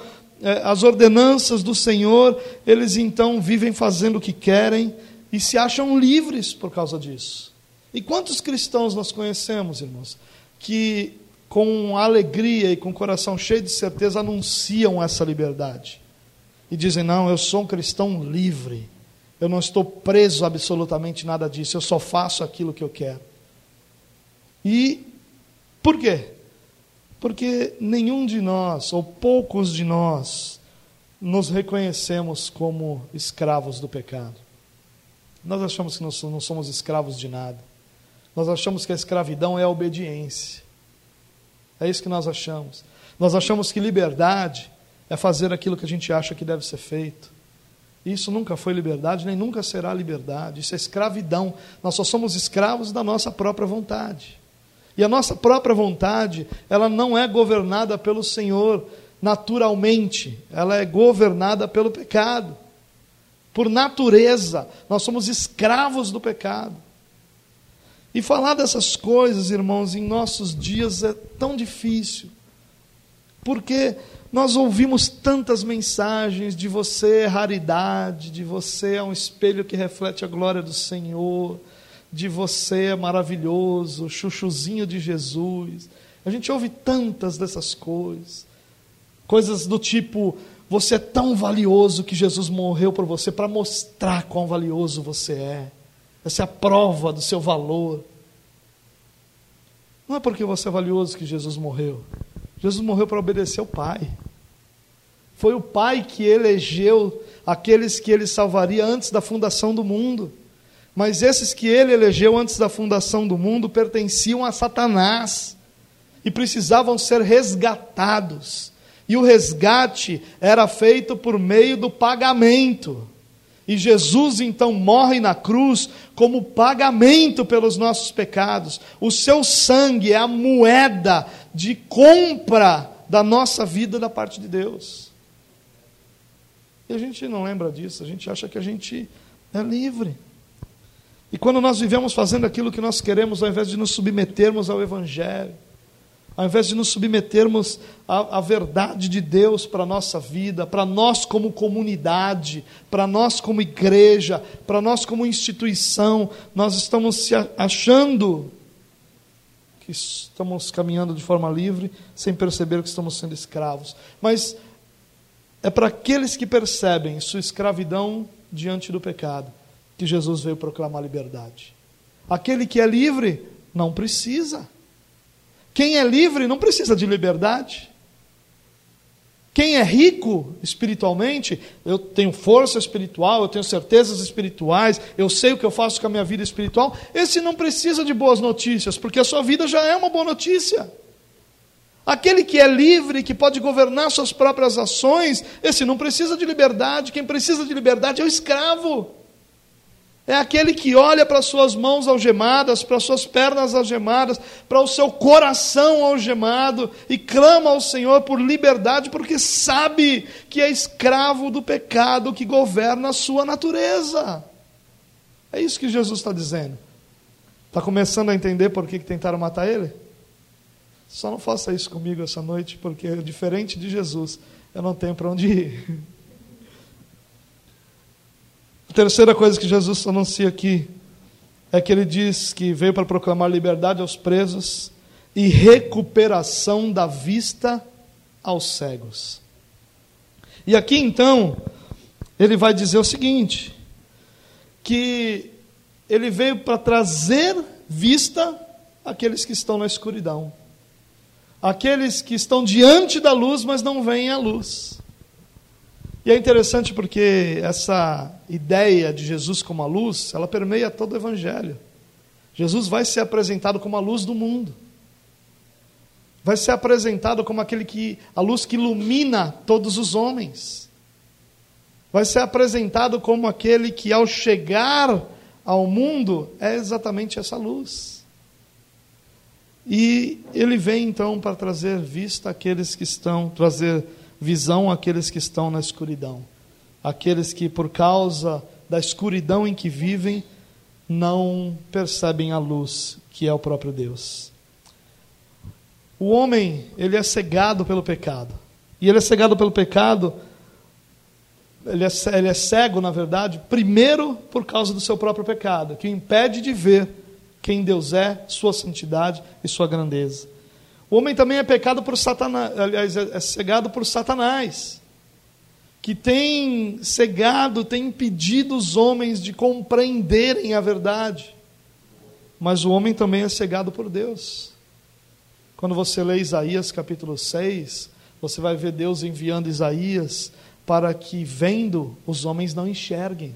as ordenanças do Senhor, eles então vivem fazendo o que querem e se acham livres por causa disso. E quantos cristãos nós conhecemos, irmãos, que com alegria e com coração cheio de certeza anunciam essa liberdade e dizem: Não, eu sou um cristão livre, eu não estou preso a absolutamente nada disso, eu só faço aquilo que eu quero. E por quê? Porque nenhum de nós, ou poucos de nós, nos reconhecemos como escravos do pecado. Nós achamos que não somos escravos de nada. Nós achamos que a escravidão é a obediência. É isso que nós achamos. Nós achamos que liberdade é fazer aquilo que a gente acha que deve ser feito. Isso nunca foi liberdade, nem nunca será liberdade. Isso é escravidão. Nós só somos escravos da nossa própria vontade. E a nossa própria vontade, ela não é governada pelo Senhor naturalmente, ela é governada pelo pecado. Por natureza, nós somos escravos do pecado. E falar dessas coisas, irmãos, em nossos dias é tão difícil, porque nós ouvimos tantas mensagens de você é raridade, de você é um espelho que reflete a glória do Senhor, de você é maravilhoso, chuchuzinho de Jesus. A gente ouve tantas dessas coisas, coisas do tipo: você é tão valioso que Jesus morreu por você para mostrar quão valioso você é. Essa é a prova do seu valor. Não é porque você é valioso que Jesus morreu. Jesus morreu para obedecer ao Pai. Foi o Pai que elegeu aqueles que ele salvaria antes da fundação do mundo. Mas esses que ele elegeu antes da fundação do mundo pertenciam a Satanás e precisavam ser resgatados. E o resgate era feito por meio do pagamento. E Jesus então morre na cruz como pagamento pelos nossos pecados. O seu sangue é a moeda de compra da nossa vida da parte de Deus. E a gente não lembra disso, a gente acha que a gente é livre. E quando nós vivemos fazendo aquilo que nós queremos, ao invés de nos submetermos ao Evangelho, ao invés de nos submetermos à, à verdade de Deus para a nossa vida, para nós como comunidade, para nós como igreja, para nós como instituição, nós estamos se achando que estamos caminhando de forma livre, sem perceber que estamos sendo escravos. Mas é para aqueles que percebem sua escravidão diante do pecado que Jesus veio proclamar liberdade. Aquele que é livre não precisa. Quem é livre não precisa de liberdade. Quem é rico espiritualmente, eu tenho força espiritual, eu tenho certezas espirituais, eu sei o que eu faço com a minha vida espiritual, esse não precisa de boas notícias, porque a sua vida já é uma boa notícia. Aquele que é livre, que pode governar suas próprias ações, esse não precisa de liberdade, quem precisa de liberdade é o escravo. É aquele que olha para suas mãos algemadas, para suas pernas algemadas, para o seu coração algemado e clama ao Senhor por liberdade, porque sabe que é escravo do pecado que governa a sua natureza. É isso que Jesus está dizendo. Está começando a entender por que tentaram matar ele? Só não faça isso comigo essa noite, porque diferente de Jesus, eu não tenho para onde ir. [LAUGHS] terceira coisa que Jesus anuncia aqui é que ele diz que veio para proclamar liberdade aos presos e recuperação da vista aos cegos. E aqui então, ele vai dizer o seguinte: que ele veio para trazer vista àqueles que estão na escuridão, aqueles que estão diante da luz, mas não veem a luz. E é interessante porque essa ideia de Jesus como a luz, ela permeia todo o evangelho. Jesus vai ser apresentado como a luz do mundo. Vai ser apresentado como aquele que a luz que ilumina todos os homens. Vai ser apresentado como aquele que ao chegar ao mundo é exatamente essa luz. E ele vem então para trazer vista àqueles que estão trazer visão àqueles que estão na escuridão, aqueles que, por causa da escuridão em que vivem, não percebem a luz que é o próprio Deus. O homem, ele é cegado pelo pecado. E ele é cegado pelo pecado, ele é, ele é cego, na verdade, primeiro por causa do seu próprio pecado, que o impede de ver quem Deus é, sua santidade e sua grandeza. O homem também é pecado por Satanás, aliás, é, é cegado por Satanás, que tem cegado, tem impedido os homens de compreenderem a verdade. Mas o homem também é cegado por Deus. Quando você lê Isaías capítulo 6, você vai ver Deus enviando Isaías para que, vendo, os homens não enxerguem.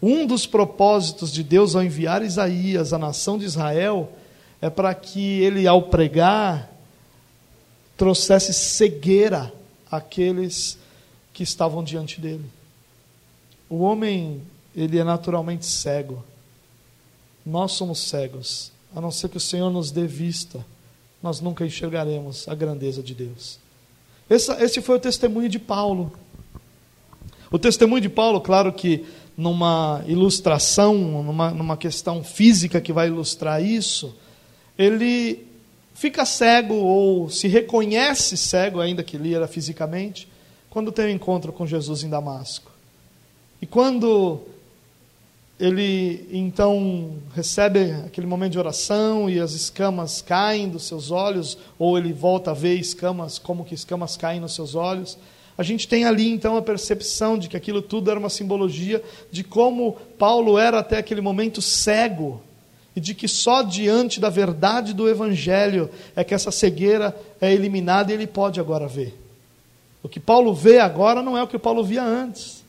Um dos propósitos de Deus ao enviar Isaías à nação de Israel é para que ele, ao pregar, trouxesse cegueira àqueles que estavam diante dele. O homem, ele é naturalmente cego. Nós somos cegos. A não ser que o Senhor nos dê vista, nós nunca enxergaremos a grandeza de Deus. Esse, esse foi o testemunho de Paulo. O testemunho de Paulo, claro que numa ilustração, numa, numa questão física que vai ilustrar isso, ele fica cego ou se reconhece cego, ainda que ele era fisicamente, quando tem um encontro com Jesus em Damasco. E quando ele então recebe aquele momento de oração e as escamas caem dos seus olhos, ou ele volta a ver escamas, como que escamas caem nos seus olhos. A gente tem ali então a percepção de que aquilo tudo era uma simbologia de como Paulo era até aquele momento cego e de que só diante da verdade do Evangelho é que essa cegueira é eliminada e ele pode agora ver. O que Paulo vê agora não é o que Paulo via antes.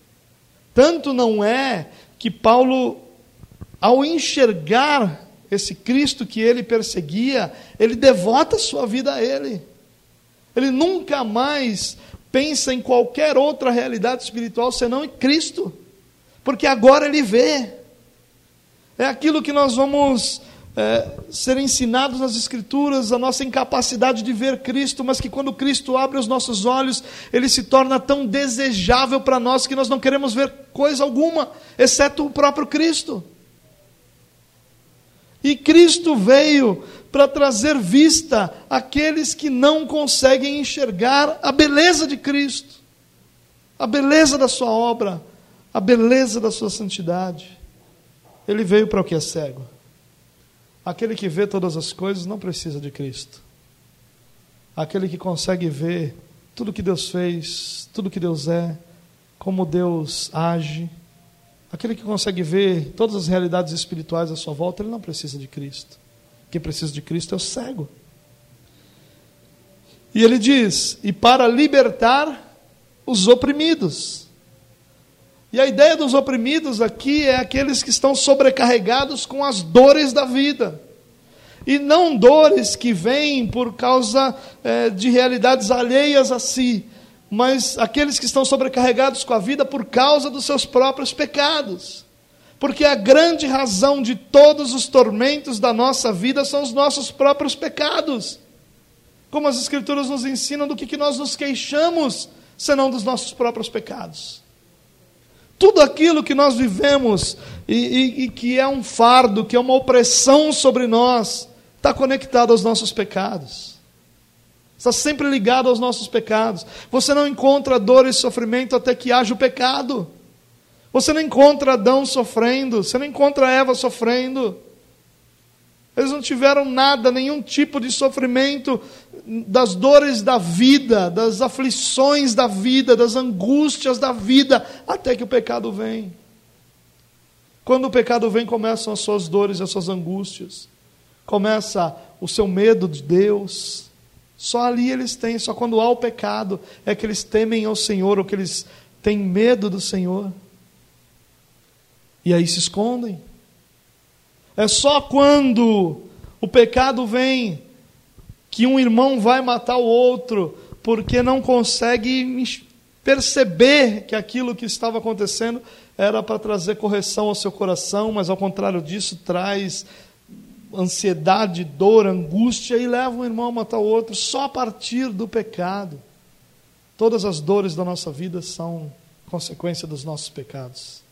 Tanto não é que Paulo, ao enxergar esse Cristo que ele perseguia, ele devota sua vida a ele. Ele nunca mais pensa em qualquer outra realidade espiritual senão em Cristo, porque agora ele vê. É aquilo que nós vamos é, ser ensinados nas Escrituras, a nossa incapacidade de ver Cristo, mas que quando Cristo abre os nossos olhos, ele se torna tão desejável para nós que nós não queremos ver coisa alguma, exceto o próprio Cristo. E Cristo veio para trazer vista àqueles que não conseguem enxergar a beleza de Cristo, a beleza da Sua obra, a beleza da Sua santidade. Ele veio para o que é cego. Aquele que vê todas as coisas não precisa de Cristo. Aquele que consegue ver tudo que Deus fez, tudo que Deus é, como Deus age, aquele que consegue ver todas as realidades espirituais à sua volta, ele não precisa de Cristo. Quem precisa de Cristo é o cego. E ele diz: e para libertar os oprimidos. E a ideia dos oprimidos aqui é aqueles que estão sobrecarregados com as dores da vida. E não dores que vêm por causa é, de realidades alheias a si, mas aqueles que estão sobrecarregados com a vida por causa dos seus próprios pecados. Porque a grande razão de todos os tormentos da nossa vida são os nossos próprios pecados. Como as Escrituras nos ensinam do que, que nós nos queixamos, senão dos nossos próprios pecados. Tudo aquilo que nós vivemos e, e, e que é um fardo, que é uma opressão sobre nós, está conectado aos nossos pecados. Está sempre ligado aos nossos pecados. Você não encontra dor e sofrimento até que haja o pecado. Você não encontra Adão sofrendo, você não encontra Eva sofrendo. Eles não tiveram nada, nenhum tipo de sofrimento das dores da vida, das aflições da vida, das angústias da vida, até que o pecado vem. Quando o pecado vem, começam as suas dores, as suas angústias. Começa o seu medo de Deus. Só ali eles têm, só quando há o pecado é que eles temem ao Senhor, ou que eles têm medo do Senhor. E aí se escondem. É só quando o pecado vem que um irmão vai matar o outro porque não consegue perceber que aquilo que estava acontecendo era para trazer correção ao seu coração, mas ao contrário disso traz ansiedade, dor, angústia e leva um irmão a matar o outro só a partir do pecado. Todas as dores da nossa vida são consequência dos nossos pecados.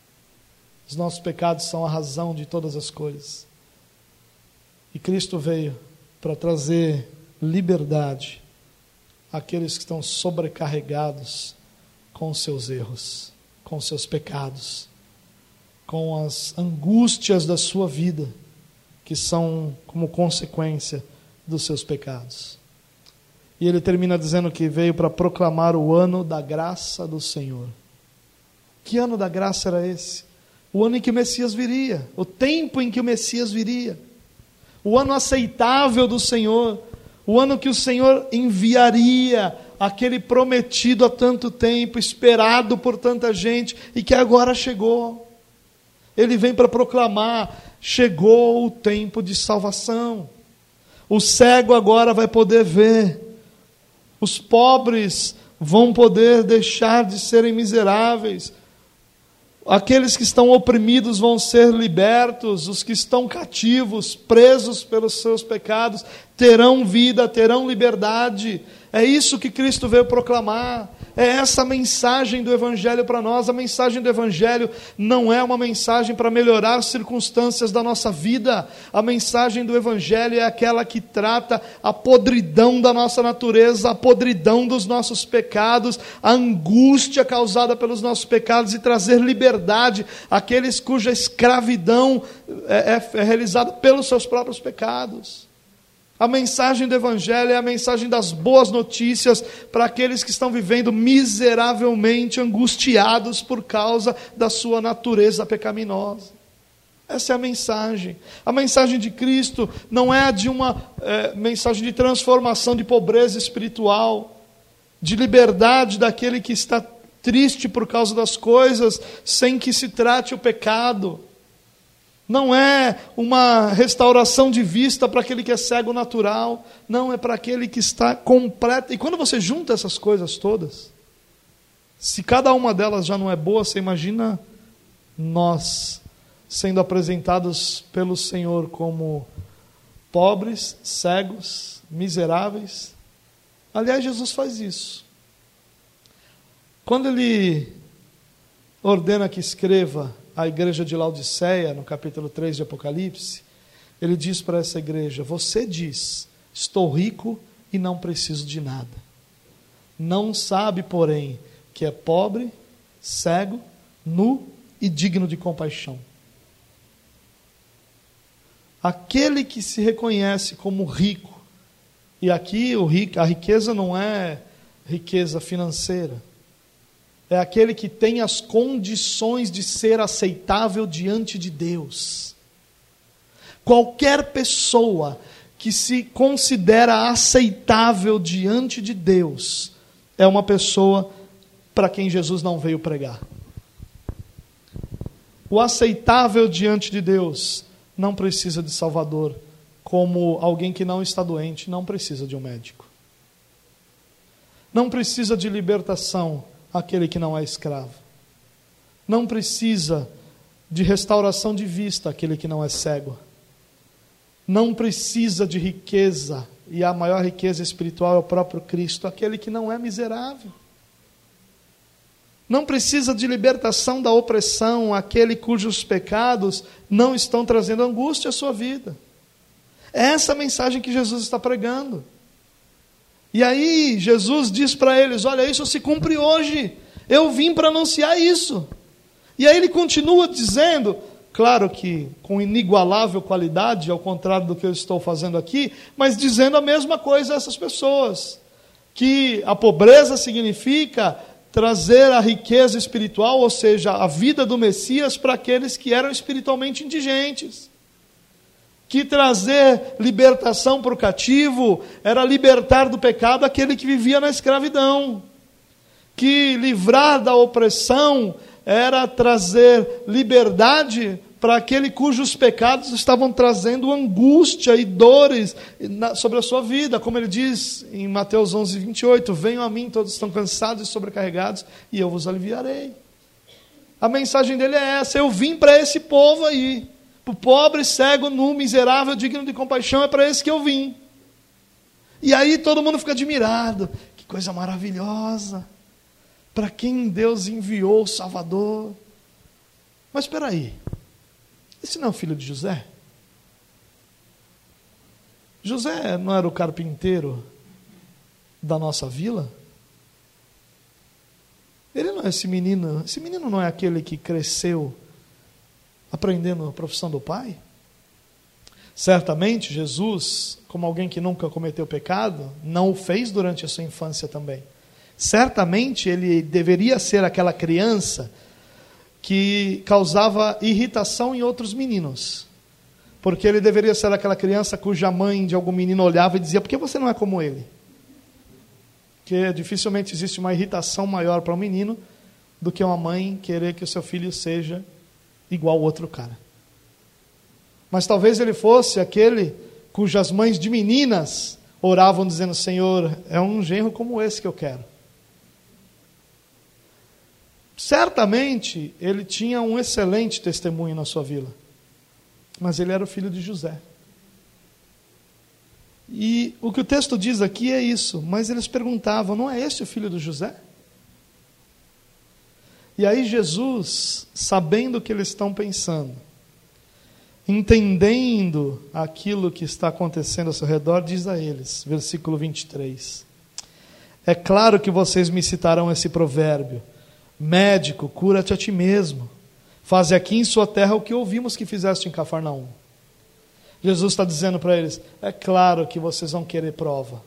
Os nossos pecados são a razão de todas as coisas. E Cristo veio para trazer liberdade àqueles que estão sobrecarregados com seus erros, com seus pecados, com as angústias da sua vida, que são como consequência dos seus pecados. E ele termina dizendo que veio para proclamar o ano da graça do Senhor. Que ano da graça era esse? O ano em que o Messias viria, o tempo em que o Messias viria, o ano aceitável do Senhor, o ano que o Senhor enviaria aquele prometido há tanto tempo, esperado por tanta gente e que agora chegou. Ele vem para proclamar: chegou o tempo de salvação. O cego agora vai poder ver, os pobres vão poder deixar de serem miseráveis, Aqueles que estão oprimidos vão ser libertos, os que estão cativos, presos pelos seus pecados, terão vida, terão liberdade. É isso que Cristo veio proclamar. É essa a mensagem do Evangelho para nós. A mensagem do Evangelho não é uma mensagem para melhorar as circunstâncias da nossa vida. A mensagem do Evangelho é aquela que trata a podridão da nossa natureza, a podridão dos nossos pecados, a angústia causada pelos nossos pecados e trazer liberdade àqueles cuja escravidão é, é, é realizada pelos seus próprios pecados. A mensagem do Evangelho é a mensagem das boas notícias para aqueles que estão vivendo miseravelmente angustiados por causa da sua natureza pecaminosa. Essa é a mensagem. A mensagem de Cristo não é a de uma é, mensagem de transformação de pobreza espiritual, de liberdade daquele que está triste por causa das coisas, sem que se trate o pecado. Não é uma restauração de vista para aquele que é cego natural, não, é para aquele que está completo. E quando você junta essas coisas todas, se cada uma delas já não é boa, você imagina nós sendo apresentados pelo Senhor como pobres, cegos, miseráveis. Aliás, Jesus faz isso. Quando ele ordena que escreva a igreja de Laodiceia, no capítulo 3 de Apocalipse, ele diz para essa igreja: Você diz, estou rico e não preciso de nada. Não sabe, porém, que é pobre, cego, nu e digno de compaixão. Aquele que se reconhece como rico, e aqui o rico, a riqueza não é riqueza financeira, é aquele que tem as condições de ser aceitável diante de Deus. Qualquer pessoa que se considera aceitável diante de Deus é uma pessoa para quem Jesus não veio pregar. O aceitável diante de Deus não precisa de Salvador, como alguém que não está doente não precisa de um médico. Não precisa de libertação aquele que não é escravo. Não precisa de restauração de vista aquele que não é cego. Não precisa de riqueza, e a maior riqueza espiritual é o próprio Cristo, aquele que não é miserável. Não precisa de libertação da opressão, aquele cujos pecados não estão trazendo angústia à sua vida. É essa a mensagem que Jesus está pregando. E aí Jesus diz para eles: Olha, isso se cumpre hoje. Eu vim para anunciar isso. E aí ele continua dizendo, claro que com inigualável qualidade, ao contrário do que eu estou fazendo aqui, mas dizendo a mesma coisa a essas pessoas: que a pobreza significa trazer a riqueza espiritual, ou seja, a vida do Messias para aqueles que eram espiritualmente indigentes que trazer libertação para o cativo era libertar do pecado aquele que vivia na escravidão, que livrar da opressão era trazer liberdade para aquele cujos pecados estavam trazendo angústia e dores sobre a sua vida, como ele diz em Mateus 11, 28, venham a mim todos estão cansados e sobrecarregados, e eu vos aliviarei. A mensagem dele é essa, eu vim para esse povo aí, para o pobre, cego, nu, miserável, digno de compaixão, é para esse que eu vim. E aí todo mundo fica admirado. Que coisa maravilhosa. Para quem Deus enviou o Salvador. Mas espera aí. Esse não é o filho de José? José não era o carpinteiro da nossa vila? Ele não é esse menino, esse menino não é aquele que cresceu aprendendo a profissão do Pai? Certamente, Jesus, como alguém que nunca cometeu pecado, não o fez durante a sua infância também. Certamente, ele deveria ser aquela criança que causava irritação em outros meninos. Porque ele deveria ser aquela criança cuja mãe de algum menino olhava e dizia: Por que você não é como ele? Porque dificilmente existe uma irritação maior para um menino do que uma mãe querer que o seu filho seja igual outro cara. Mas talvez ele fosse aquele cujas mães de meninas oravam dizendo: Senhor, é um genro como esse que eu quero. Certamente ele tinha um excelente testemunho na sua vila, mas ele era o filho de José. E o que o texto diz aqui é isso, mas eles perguntavam: não é este o filho de José? E aí Jesus, sabendo o que eles estão pensando, entendendo aquilo que está acontecendo ao seu redor, diz a eles, versículo 23. É claro que vocês me citarão esse provérbio: Médico, cura-te a ti mesmo. Faze aqui em sua terra o que ouvimos que fizeste em Cafarnaum. Jesus está dizendo para eles: é claro que vocês vão querer prova.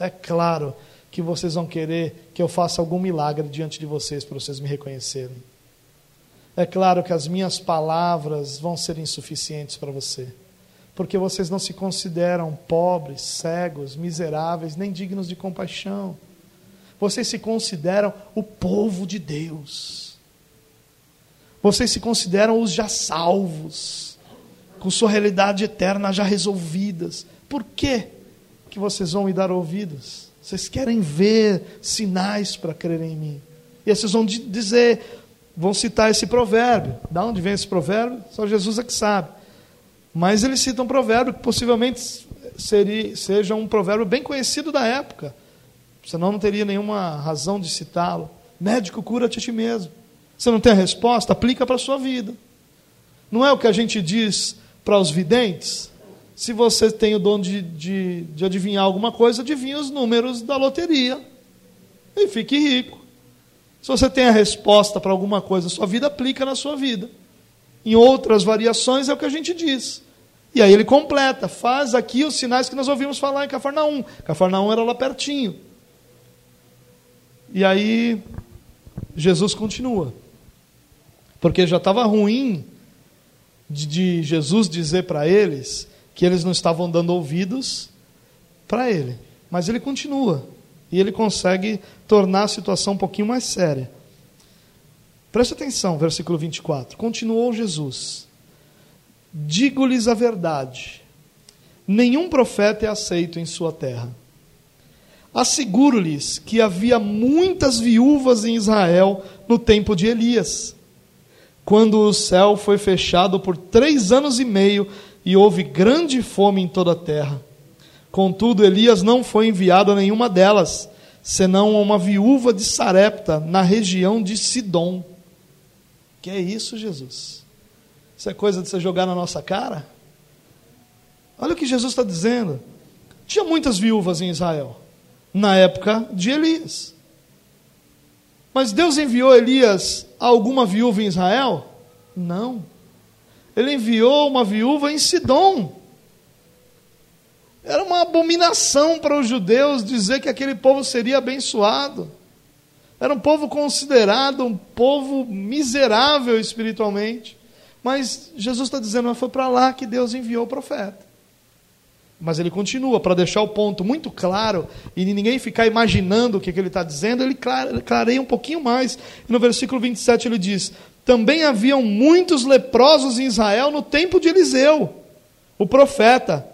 É claro que vocês vão querer que eu faça algum milagre diante de vocês para vocês me reconhecerem. É claro que as minhas palavras vão ser insuficientes para você, porque vocês não se consideram pobres, cegos, miseráveis, nem dignos de compaixão. vocês se consideram o povo de Deus. Vocês se consideram os já salvos, com sua realidade eterna já resolvidas. Por quê que vocês vão me dar ouvidos? Vocês querem ver sinais para crerem em mim. E vocês vão dizer, vão citar esse provérbio. Da onde vem esse provérbio? Só Jesus é que sabe. Mas eles citam um provérbio que possivelmente seria, seja um provérbio bem conhecido da época. Senão não teria nenhuma razão de citá-lo. Médico, cura-te a ti mesmo. Você não tem a resposta? Aplica para a sua vida. Não é o que a gente diz para os videntes? Se você tem o dom de, de, de adivinhar alguma coisa, adivinha os números da loteria. E fique rico. Se você tem a resposta para alguma coisa, sua vida aplica na sua vida. Em outras variações é o que a gente diz. E aí ele completa, faz aqui os sinais que nós ouvimos falar em Cafarnaum. Cafarnaum era lá pertinho. E aí Jesus continua. Porque já estava ruim de, de Jesus dizer para eles que eles não estavam dando ouvidos para ele. Mas ele continua. E ele consegue tornar a situação um pouquinho mais séria. Preste atenção, versículo 24. Continuou Jesus: Digo-lhes a verdade, nenhum profeta é aceito em sua terra. Asseguro-lhes que havia muitas viúvas em Israel no tempo de Elias, quando o céu foi fechado por três anos e meio e houve grande fome em toda a terra. Contudo, Elias não foi enviado a nenhuma delas, senão a uma viúva de Sarepta, na região de Sidom. Que é isso, Jesus? Isso é coisa de você jogar na nossa cara? Olha o que Jesus está dizendo. Tinha muitas viúvas em Israel, na época de Elias. Mas Deus enviou Elias a alguma viúva em Israel? Não. Ele enviou uma viúva em Sidom. Era uma abominação para os judeus dizer que aquele povo seria abençoado. Era um povo considerado um povo miserável espiritualmente. Mas Jesus está dizendo, mas foi para lá que Deus enviou o profeta. Mas ele continua, para deixar o ponto muito claro e ninguém ficar imaginando o que, que ele está dizendo, ele clareia um pouquinho mais. no versículo 27 ele diz: Também haviam muitos leprosos em Israel no tempo de Eliseu, o profeta.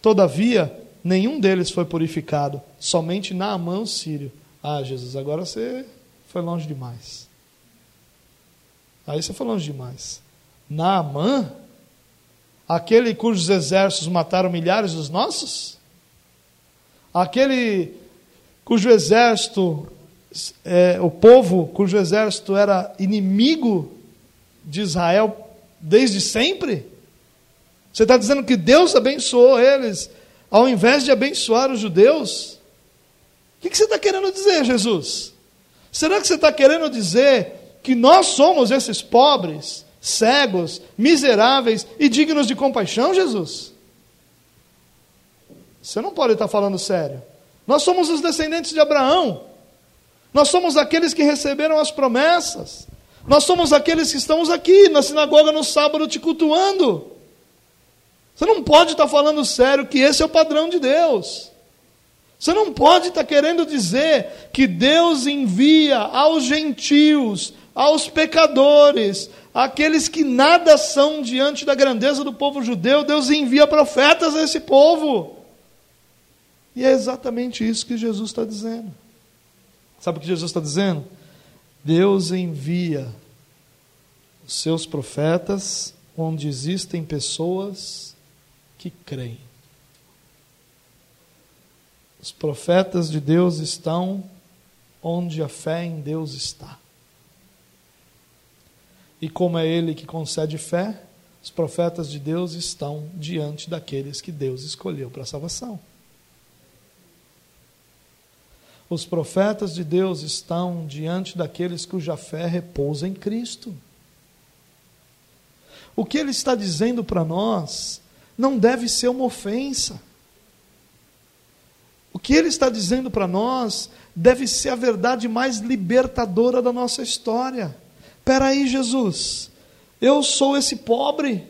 Todavia, nenhum deles foi purificado, somente Naamã, o sírio. Ah, Jesus, agora você foi longe demais. Aí você foi longe demais. Naamã, aquele cujos exércitos mataram milhares dos nossos? Aquele cujo exército, é, o povo cujo exército era inimigo de Israel desde sempre? Você está dizendo que Deus abençoou eles, ao invés de abençoar os judeus? O que, você está querendo dizer, Jesus? Será que você está querendo dizer que nós somos esses pobres? cegos, miseráveis e dignos de compaixão, Jesus? Você não pode estar falando sério. Nós somos os descendentes de Abraão. Nós somos aqueles que receberam as promessas. Nós somos aqueles que estamos aqui na sinagoga no sábado te cultuando. Você não pode estar falando sério que esse é o padrão de Deus. Você não pode estar querendo dizer que Deus envia aos gentios, aos pecadores, aqueles que nada são diante da grandeza do povo judeu, Deus envia profetas a esse povo. E é exatamente isso que Jesus está dizendo. Sabe o que Jesus está dizendo? Deus envia os seus profetas onde existem pessoas que creem. Os profetas de Deus estão onde a fé em Deus está. E como é Ele que concede fé, os profetas de Deus estão diante daqueles que Deus escolheu para a salvação. Os profetas de Deus estão diante daqueles cuja fé repousa em Cristo. O que ele está dizendo para nós não deve ser uma ofensa. O que ele está dizendo para nós deve ser a verdade mais libertadora da nossa história. Espera aí, Jesus, eu sou esse pobre.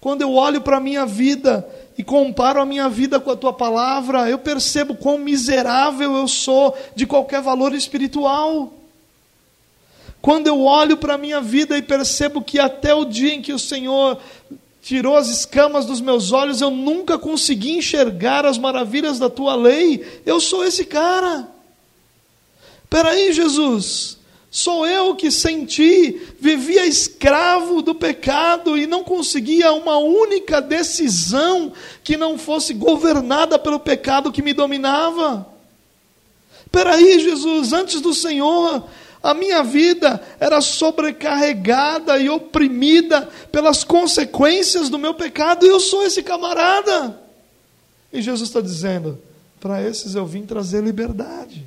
Quando eu olho para a minha vida e comparo a minha vida com a tua palavra, eu percebo quão miserável eu sou de qualquer valor espiritual. Quando eu olho para a minha vida e percebo que até o dia em que o Senhor tirou as escamas dos meus olhos, eu nunca consegui enxergar as maravilhas da tua lei, eu sou esse cara. Peraí, Jesus, Sou eu que sem ti vivia escravo do pecado e não conseguia uma única decisão que não fosse governada pelo pecado que me dominava. Peraí, Jesus, antes do Senhor, a minha vida era sobrecarregada e oprimida pelas consequências do meu pecado, e eu sou esse camarada. E Jesus está dizendo: para esses eu vim trazer liberdade.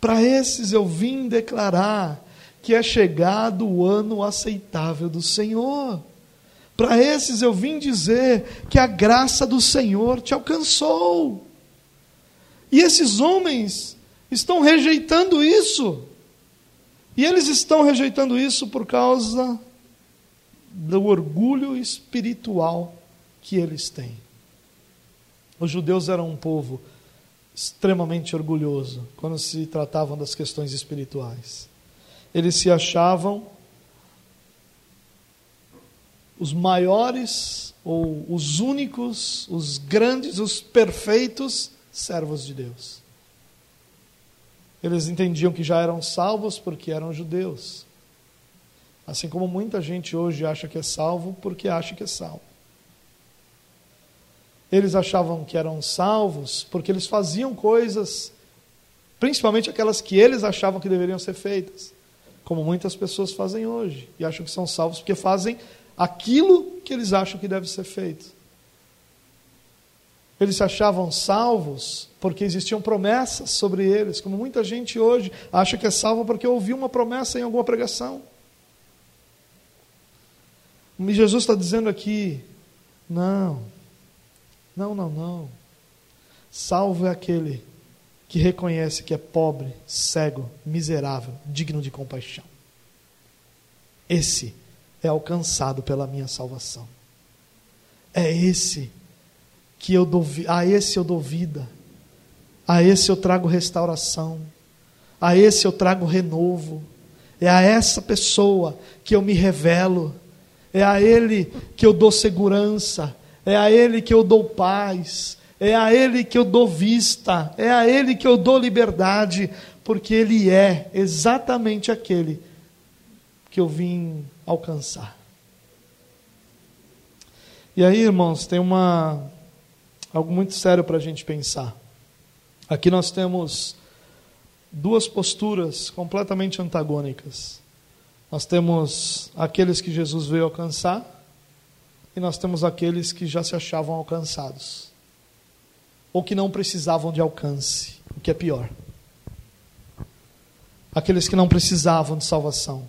Para esses eu vim declarar que é chegado o ano aceitável do Senhor. Para esses eu vim dizer que a graça do Senhor te alcançou. E esses homens estão rejeitando isso. E eles estão rejeitando isso por causa do orgulho espiritual que eles têm. Os judeus eram um povo extremamente orgulhoso quando se tratavam das questões espirituais. Eles se achavam os maiores ou os únicos, os grandes, os perfeitos servos de Deus. Eles entendiam que já eram salvos porque eram judeus. Assim como muita gente hoje acha que é salvo porque acha que é salvo. Eles achavam que eram salvos porque eles faziam coisas, principalmente aquelas que eles achavam que deveriam ser feitas, como muitas pessoas fazem hoje, e acham que são salvos porque fazem aquilo que eles acham que deve ser feito. Eles se achavam salvos porque existiam promessas sobre eles, como muita gente hoje acha que é salvo porque ouviu uma promessa em alguma pregação. E Jesus está dizendo aqui: não, não, não, não. Salvo é aquele que reconhece que é pobre, cego, miserável, digno de compaixão. Esse é alcançado pela minha salvação. É esse que eu dou, a esse eu dou vida. A esse eu trago restauração. A esse eu trago renovo. É a essa pessoa que eu me revelo. É a ele que eu dou segurança é a Ele que eu dou paz, é a Ele que eu dou vista, é a Ele que eu dou liberdade, porque Ele é exatamente aquele que eu vim alcançar. E aí, irmãos, tem uma algo muito sério para a gente pensar. Aqui nós temos duas posturas completamente antagônicas. Nós temos aqueles que Jesus veio alcançar e nós temos aqueles que já se achavam alcançados, ou que não precisavam de alcance, o que é pior. Aqueles que não precisavam de salvação,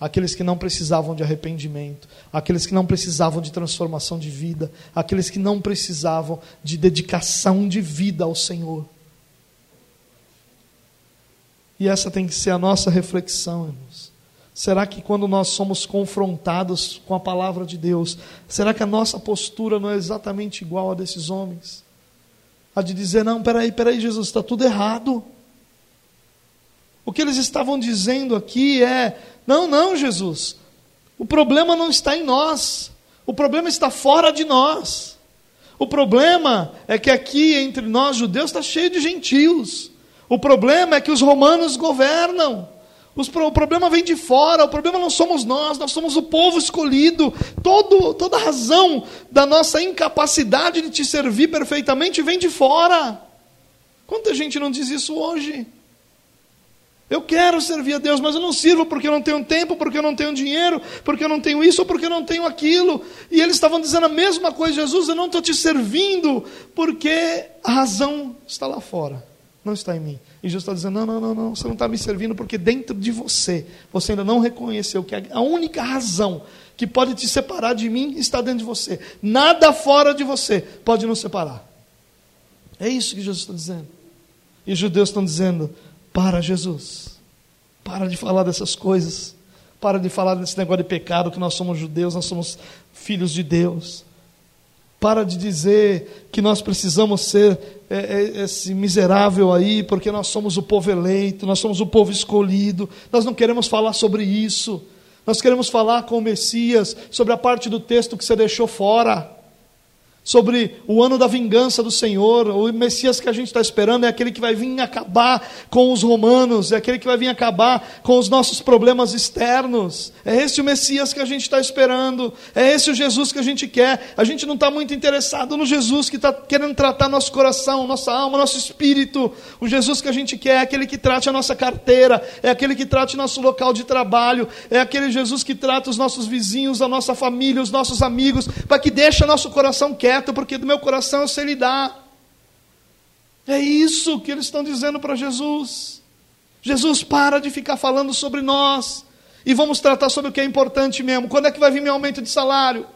aqueles que não precisavam de arrependimento, aqueles que não precisavam de transformação de vida, aqueles que não precisavam de dedicação de vida ao Senhor. E essa tem que ser a nossa reflexão, irmãos. Será que quando nós somos confrontados com a palavra de Deus, será que a nossa postura não é exatamente igual a desses homens? A de dizer, não, peraí, peraí, Jesus, está tudo errado. O que eles estavam dizendo aqui é: não, não, Jesus, o problema não está em nós, o problema está fora de nós. O problema é que aqui entre nós judeus está cheio de gentios. O problema é que os romanos governam. O problema vem de fora, o problema não somos nós, nós somos o povo escolhido. Todo, toda a razão da nossa incapacidade de te servir perfeitamente vem de fora. Quanta gente não diz isso hoje? Eu quero servir a Deus, mas eu não sirvo porque eu não tenho tempo, porque eu não tenho dinheiro, porque eu não tenho isso ou porque eu não tenho aquilo. E eles estavam dizendo a mesma coisa, Jesus, eu não estou te servindo porque a razão está lá fora, não está em mim. E Jesus está dizendo: não, não, não, não, você não está me servindo porque dentro de você, você ainda não reconheceu que a única razão que pode te separar de mim está dentro de você. Nada fora de você pode nos separar. É isso que Jesus está dizendo. E os judeus estão dizendo: para, Jesus, para de falar dessas coisas, para de falar desse negócio de pecado, que nós somos judeus, nós somos filhos de Deus. Para de dizer que nós precisamos ser é, é, esse miserável aí, porque nós somos o povo eleito, nós somos o povo escolhido. Nós não queremos falar sobre isso. Nós queremos falar com o Messias sobre a parte do texto que você deixou fora sobre o ano da vingança do Senhor. O Messias que a gente está esperando é aquele que vai vir acabar com os romanos, é aquele que vai vir acabar com os nossos problemas externos. É esse o Messias que a gente está esperando, é esse o Jesus que a gente quer. A gente não está muito interessado no Jesus que está querendo tratar nosso coração, nossa alma, nosso espírito. O Jesus que a gente quer é aquele que trate a nossa carteira, é aquele que trate nosso local de trabalho, é aquele Jesus que trata os nossos vizinhos, a nossa família, os nossos amigos, para que deixe nosso coração quieto quieto, porque do meu coração eu sei lidar. É isso que eles estão dizendo para Jesus. Jesus, para de ficar falando sobre nós. E vamos tratar sobre o que é importante mesmo. Quando é que vai vir meu aumento de salário?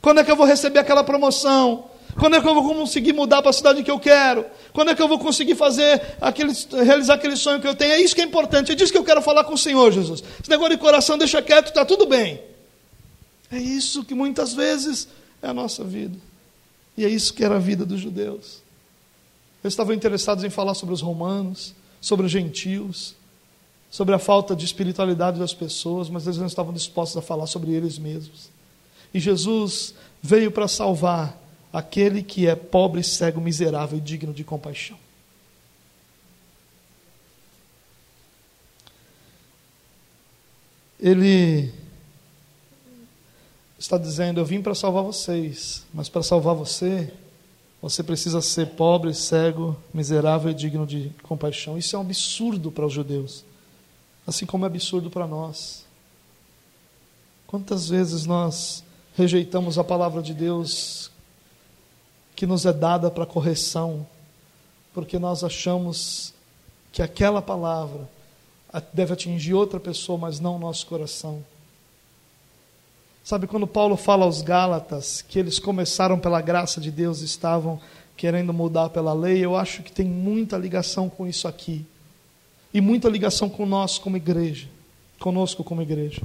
Quando é que eu vou receber aquela promoção? Quando é que eu vou conseguir mudar para a cidade que eu quero? Quando é que eu vou conseguir fazer aquele, realizar aquele sonho que eu tenho? É isso que é importante. É disso que eu quero falar com o Senhor, Jesus. Esse negócio de coração deixa quieto, está tudo bem. É isso que muitas vezes é a nossa vida. E é isso que era a vida dos judeus. Eles estavam interessados em falar sobre os romanos, sobre os gentios, sobre a falta de espiritualidade das pessoas, mas eles não estavam dispostos a falar sobre eles mesmos. E Jesus veio para salvar aquele que é pobre, cego, miserável e digno de compaixão. Ele está dizendo: Eu vim para salvar vocês, mas para salvar você, você precisa ser pobre, cego, miserável e digno de compaixão. Isso é um absurdo para os judeus, assim como é absurdo para nós. Quantas vezes nós rejeitamos a palavra de Deus que nos é dada para correção, porque nós achamos que aquela palavra deve atingir outra pessoa, mas não o nosso coração. Sabe quando Paulo fala aos Gálatas que eles começaram pela graça de Deus e estavam querendo mudar pela lei, eu acho que tem muita ligação com isso aqui. E muita ligação com nós como igreja, conosco como igreja.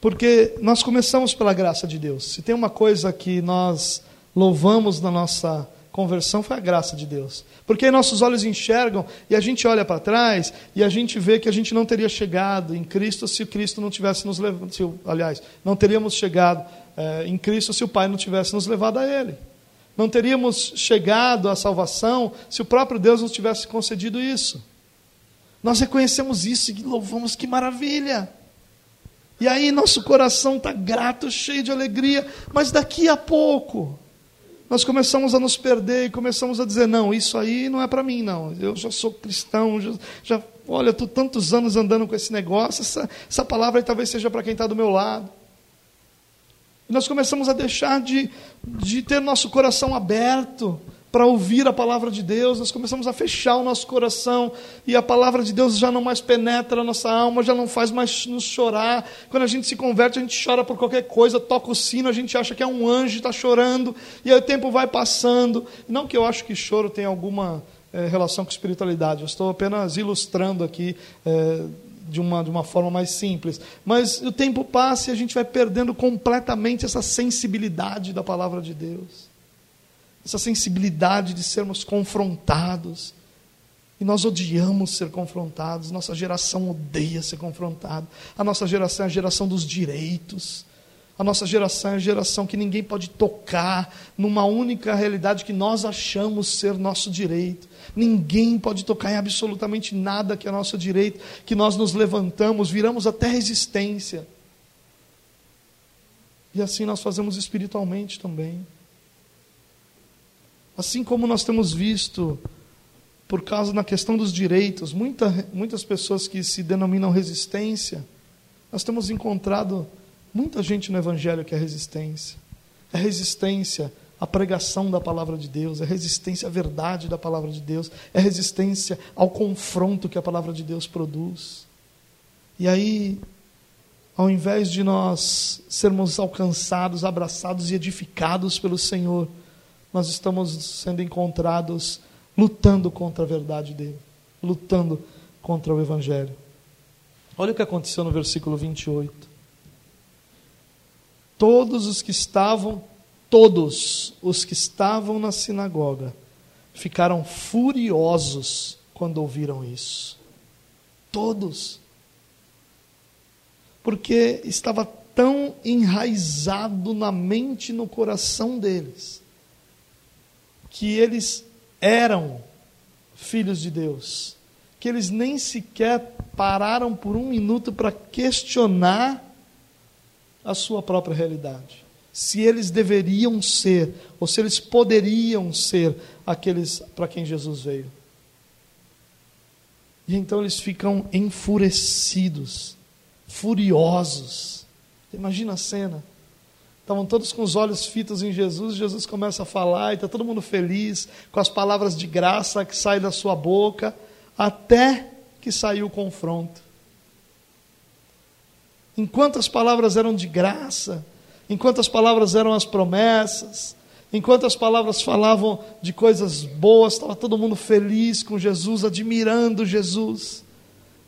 Porque nós começamos pela graça de Deus. Se tem uma coisa que nós louvamos na nossa conversão foi a graça de Deus. Porque nossos olhos enxergam e a gente olha para trás e a gente vê que a gente não teria chegado em Cristo se o Cristo não tivesse nos levado. Se, aliás, não teríamos chegado é, em Cristo se o Pai não tivesse nos levado a Ele. Não teríamos chegado à salvação se o próprio Deus nos tivesse concedido isso. Nós reconhecemos isso e louvamos que maravilha. E aí nosso coração está grato, cheio de alegria, mas daqui a pouco nós começamos a nos perder e começamos a dizer: não, isso aí não é para mim, não. Eu já sou cristão, já, já olha, estou tantos anos andando com esse negócio, essa, essa palavra talvez seja para quem está do meu lado. E nós começamos a deixar de, de ter nosso coração aberto para ouvir a palavra de Deus, nós começamos a fechar o nosso coração e a palavra de Deus já não mais penetra a nossa alma, já não faz mais nos chorar. Quando a gente se converte, a gente chora por qualquer coisa, toca o sino, a gente acha que é um anjo, está chorando, e aí o tempo vai passando. Não que eu acho que choro tem alguma é, relação com espiritualidade, eu estou apenas ilustrando aqui. É, de uma, de uma forma mais simples. Mas o tempo passa e a gente vai perdendo completamente essa sensibilidade da palavra de Deus essa sensibilidade de sermos confrontados. E nós odiamos ser confrontados, nossa geração odeia ser confrontada. A nossa geração é a geração dos direitos. A nossa geração é a geração que ninguém pode tocar numa única realidade que nós achamos ser nosso direito. Ninguém pode tocar em absolutamente nada que é nosso direito, que nós nos levantamos, viramos até resistência. E assim nós fazemos espiritualmente também. Assim como nós temos visto, por causa da questão dos direitos, muita, muitas pessoas que se denominam resistência, nós temos encontrado muita gente no Evangelho que é resistência. É resistência à pregação da palavra de Deus, é resistência à verdade da palavra de Deus, é resistência ao confronto que a palavra de Deus produz. E aí, ao invés de nós sermos alcançados, abraçados e edificados pelo Senhor, nós estamos sendo encontrados lutando contra a verdade dele, lutando contra o Evangelho. Olha o que aconteceu no versículo 28. Todos os que estavam todos os que estavam na sinagoga ficaram furiosos quando ouviram isso. Todos. Porque estava tão enraizado na mente e no coração deles que eles eram filhos de Deus, que eles nem sequer pararam por um minuto para questionar a sua própria realidade. Se eles deveriam ser, ou se eles poderiam ser aqueles para quem Jesus veio. E então eles ficam enfurecidos, furiosos. Imagina a cena. Estavam todos com os olhos fitos em Jesus, Jesus começa a falar e está todo mundo feliz com as palavras de graça que saem da sua boca, até que saiu o confronto. Enquanto as palavras eram de graça, enquanto as palavras eram as promessas, enquanto as palavras falavam de coisas boas, estava todo mundo feliz com Jesus, admirando Jesus.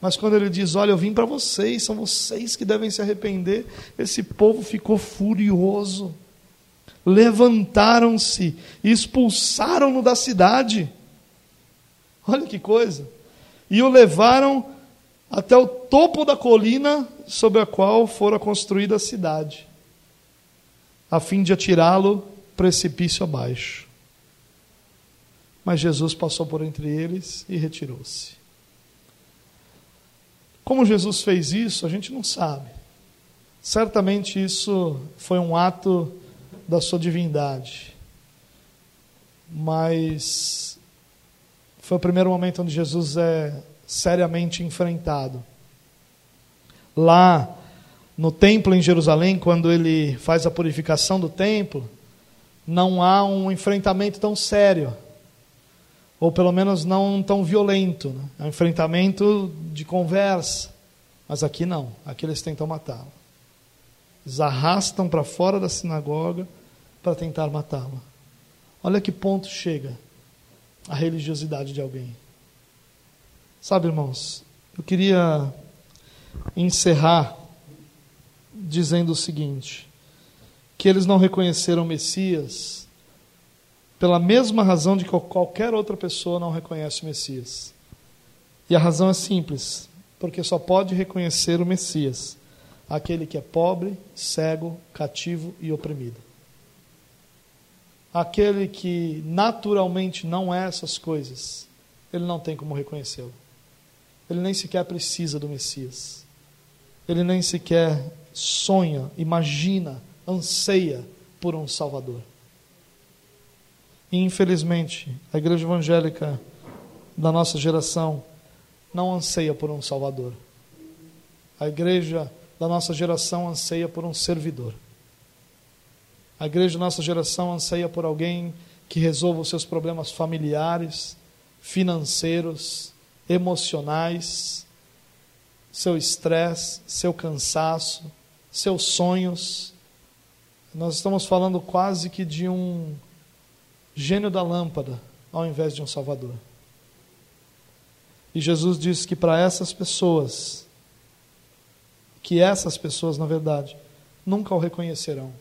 Mas quando ele diz: Olha, eu vim para vocês, são vocês que devem se arrepender, esse povo ficou furioso. Levantaram-se e expulsaram-no da cidade. Olha que coisa. E o levaram até o topo da colina sobre a qual fora construída a cidade, a fim de atirá-lo precipício abaixo. Mas Jesus passou por entre eles e retirou-se. Como Jesus fez isso, a gente não sabe. Certamente isso foi um ato da sua divindade. Mas foi o primeiro momento onde Jesus é seriamente enfrentado. Lá no templo em Jerusalém, quando ele faz a purificação do templo, não há um enfrentamento tão sério ou pelo menos não tão violento. Né? É um enfrentamento de conversa. Mas aqui não, aqui eles tentam matá-lo. Eles arrastam para fora da sinagoga para tentar matá-lo. Olha que ponto chega a religiosidade de alguém. Sabe, irmãos, eu queria encerrar dizendo o seguinte: que eles não reconheceram Messias pela mesma razão de que qualquer outra pessoa não reconhece o Messias. E a razão é simples, porque só pode reconhecer o Messias aquele que é pobre, cego, cativo e oprimido. Aquele que naturalmente não é essas coisas, ele não tem como reconhecê-lo. Ele nem sequer precisa do Messias. Ele nem sequer sonha, imagina, anseia por um Salvador. E, infelizmente, a igreja evangélica da nossa geração não anseia por um Salvador. A igreja da nossa geração anseia por um servidor. A igreja da nossa geração anseia por alguém que resolva os seus problemas familiares, financeiros, emocionais, seu estresse, seu cansaço, seus sonhos. Nós estamos falando quase que de um gênio da lâmpada ao invés de um Salvador. E Jesus disse que para essas pessoas, que essas pessoas, na verdade, nunca o reconhecerão.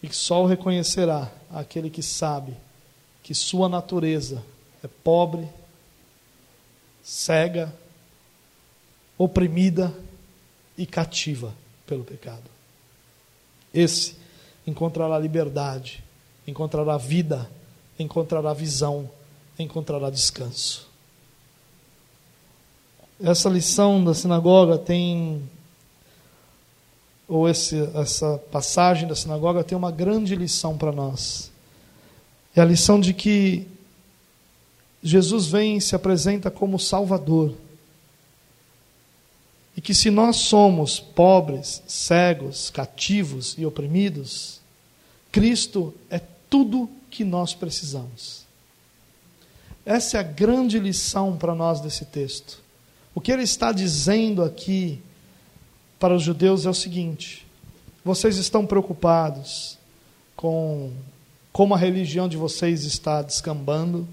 E que só o reconhecerá aquele que sabe que sua natureza é pobre, cega, oprimida e cativa pelo pecado. Esse encontrará liberdade encontrará vida, encontrará visão, encontrará descanso. Essa lição da sinagoga tem, ou esse, essa passagem da sinagoga tem uma grande lição para nós. É a lição de que Jesus vem e se apresenta como Salvador. E que se nós somos pobres, cegos, cativos e oprimidos, Cristo é tudo que nós precisamos. Essa é a grande lição para nós desse texto. O que ele está dizendo aqui para os judeus é o seguinte: vocês estão preocupados com como a religião de vocês está descambando,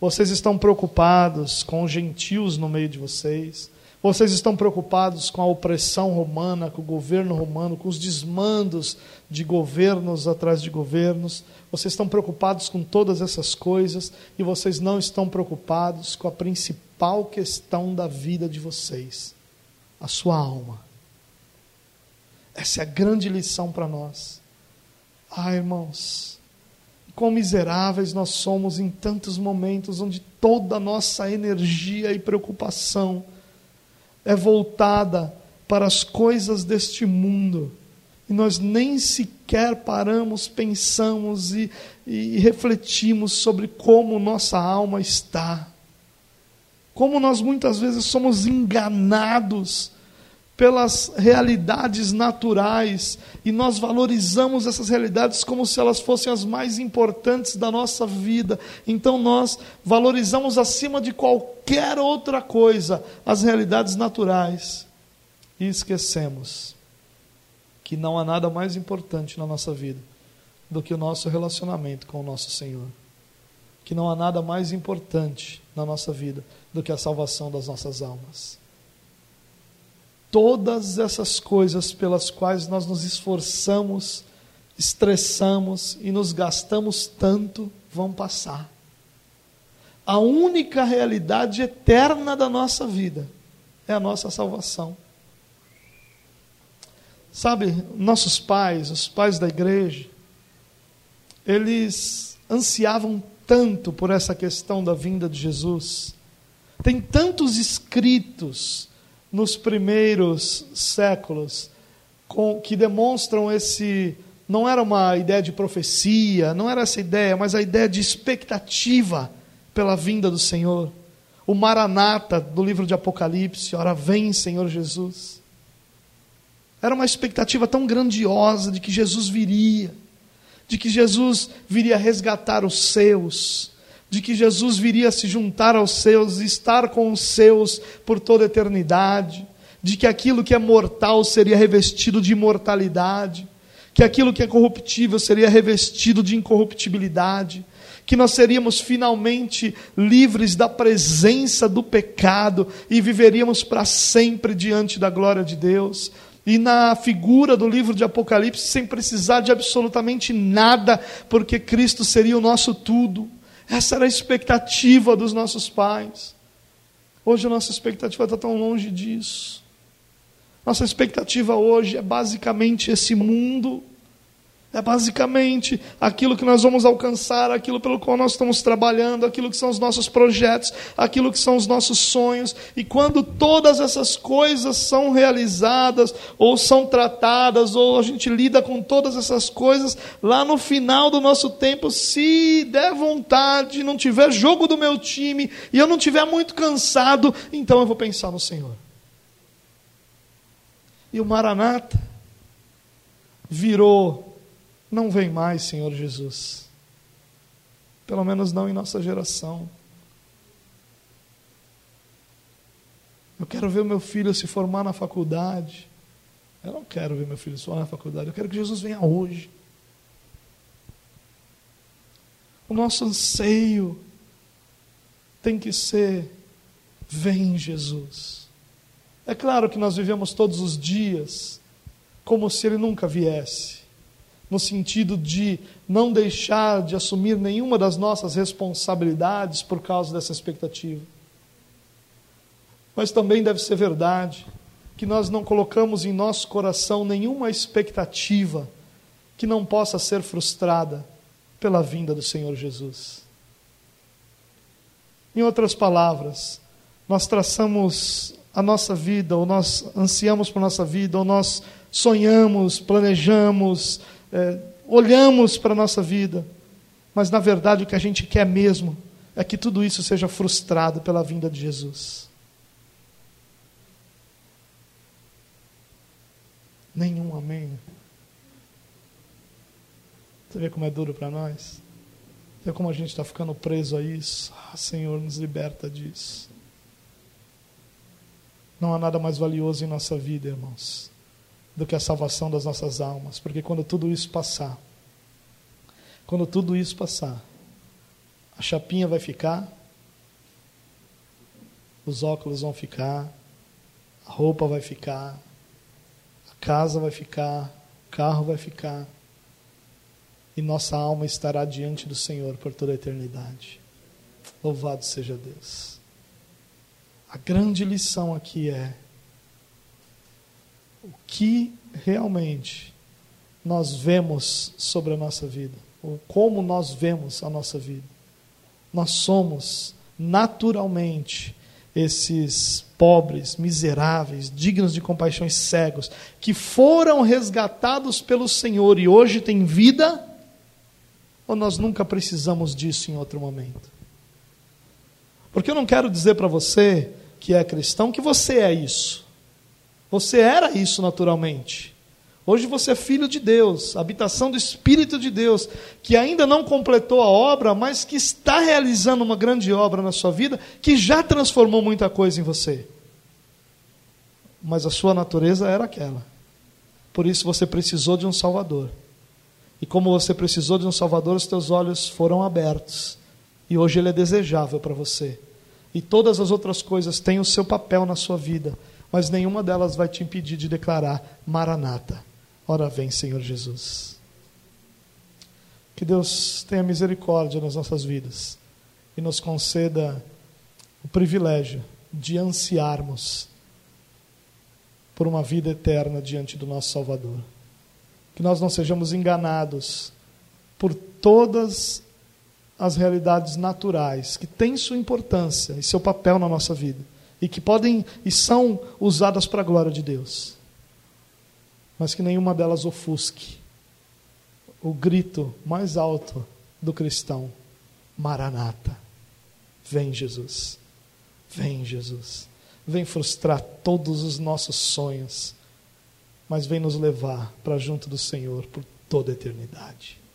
vocês estão preocupados com os gentios no meio de vocês, Vocês estão preocupados com a opressão romana, com o governo romano, com os desmandos de governos atrás de governos. Vocês estão preocupados com todas essas coisas e vocês não estão preocupados com a principal questão da vida de vocês: a sua alma. Essa é a grande lição para nós. Ah, irmãos, quão miseráveis nós somos em tantos momentos onde toda a nossa energia e preocupação é voltada para as coisas deste mundo. E nós nem sequer paramos, pensamos e, e refletimos sobre como nossa alma está. Como nós muitas vezes somos enganados pelas realidades naturais e nós valorizamos essas realidades como se elas fossem as mais importantes da nossa vida. Então nós valorizamos acima de qualquer outra coisa as realidades naturais e esquecemos que não há nada mais importante na nossa vida do que o nosso relacionamento com o nosso Senhor. Que não há nada mais importante na nossa vida do que a salvação das nossas almas todas essas coisas pelas quais nós nos esforçamos, estressamos e nos gastamos tanto vão passar. A única realidade eterna da nossa vida é a nossa salvação. Sabe, nossos pais, os pais da igreja, eles ansiavam tanto por essa questão da vinda de Jesus. Tem tantos escritos nos primeiros séculos com, que demonstram esse. Não era uma ideia de profecia, não era essa ideia, mas a ideia de expectativa pela vinda do Senhor. O Maranata do livro de Apocalipse, ora vem, Senhor Jesus. Era uma expectativa tão grandiosa de que Jesus viria, de que Jesus viria resgatar os seus, de que Jesus viria se juntar aos seus, estar com os seus por toda a eternidade, de que aquilo que é mortal seria revestido de imortalidade, que aquilo que é corruptível seria revestido de incorruptibilidade, que nós seríamos finalmente livres da presença do pecado e viveríamos para sempre diante da glória de Deus. E na figura do livro de Apocalipse, sem precisar de absolutamente nada, porque Cristo seria o nosso tudo. Essa era a expectativa dos nossos pais. Hoje a nossa expectativa está tão longe disso. Nossa expectativa hoje é basicamente esse mundo é basicamente aquilo que nós vamos alcançar, aquilo pelo qual nós estamos trabalhando, aquilo que são os nossos projetos, aquilo que são os nossos sonhos. E quando todas essas coisas são realizadas, ou são tratadas, ou a gente lida com todas essas coisas, lá no final do nosso tempo, se der vontade, não tiver jogo do meu time, e eu não tiver muito cansado, então eu vou pensar no Senhor. E o Maranata virou não vem mais, Senhor Jesus. Pelo menos não em nossa geração. Eu quero ver meu filho se formar na faculdade. Eu não quero ver meu filho se formar na faculdade. Eu quero que Jesus venha hoje. O nosso anseio tem que ser: vem Jesus. É claro que nós vivemos todos os dias como se ele nunca viesse no sentido de não deixar de assumir nenhuma das nossas responsabilidades por causa dessa expectativa. Mas também deve ser verdade que nós não colocamos em nosso coração nenhuma expectativa que não possa ser frustrada pela vinda do Senhor Jesus. Em outras palavras, nós traçamos a nossa vida, ou nós ansiamos por nossa vida, ou nós sonhamos, planejamos, é, olhamos para a nossa vida, mas na verdade o que a gente quer mesmo é que tudo isso seja frustrado pela vinda de Jesus. Nenhum amém. Você vê como é duro para nós? Vê como a gente está ficando preso a isso? Ah, Senhor, nos liberta disso. Não há nada mais valioso em nossa vida, irmãos, do que a salvação das nossas almas, porque quando tudo isso passar, quando tudo isso passar, a chapinha vai ficar, os óculos vão ficar, A roupa vai ficar, a casa vai ficar, o carro vai ficar, e nossa alma estará diante do Senhor por toda a eternidade. Louvado seja Deus. A grande lição aqui é o que realmente nós vemos sobre a nossa vida, ou como nós vemos a nossa vida. Nós somos naturalmente esses pobres, miseráveis, dignos de compaixões cegos, que foram resgatados pelo Senhor e hoje têm vida, ou nós nunca precisamos disso em outro momento? Porque eu não quero dizer para você que é cristão que você é isso. Você era isso naturalmente. Hoje você é filho de Deus, habitação do Espírito de Deus, que ainda não completou a obra, mas que está realizando uma grande obra na sua vida, que já transformou muita coisa em você. Mas a sua natureza era aquela. Por isso você precisou de um Salvador. E como você precisou de um Salvador, os teus olhos foram abertos. E hoje ele é desejável para você e todas as outras coisas têm o seu papel na sua vida, mas nenhuma delas vai te impedir de declarar: Maranata, ora vem, Senhor Jesus. Que Deus tenha misericórdia nas nossas vidas e nos conceda o privilégio de ansiarmos por uma vida eterna diante do nosso Salvador. Que nós não sejamos enganados por todas as realidades naturais, que têm sua importância e seu papel na nossa vida, e que podem e são usadas para a glória de Deus, mas que nenhuma delas ofusque o grito mais alto do cristão: Maranata, vem Jesus, vem Jesus, vem frustrar todos os nossos sonhos, mas vem nos levar para junto do Senhor por toda a eternidade.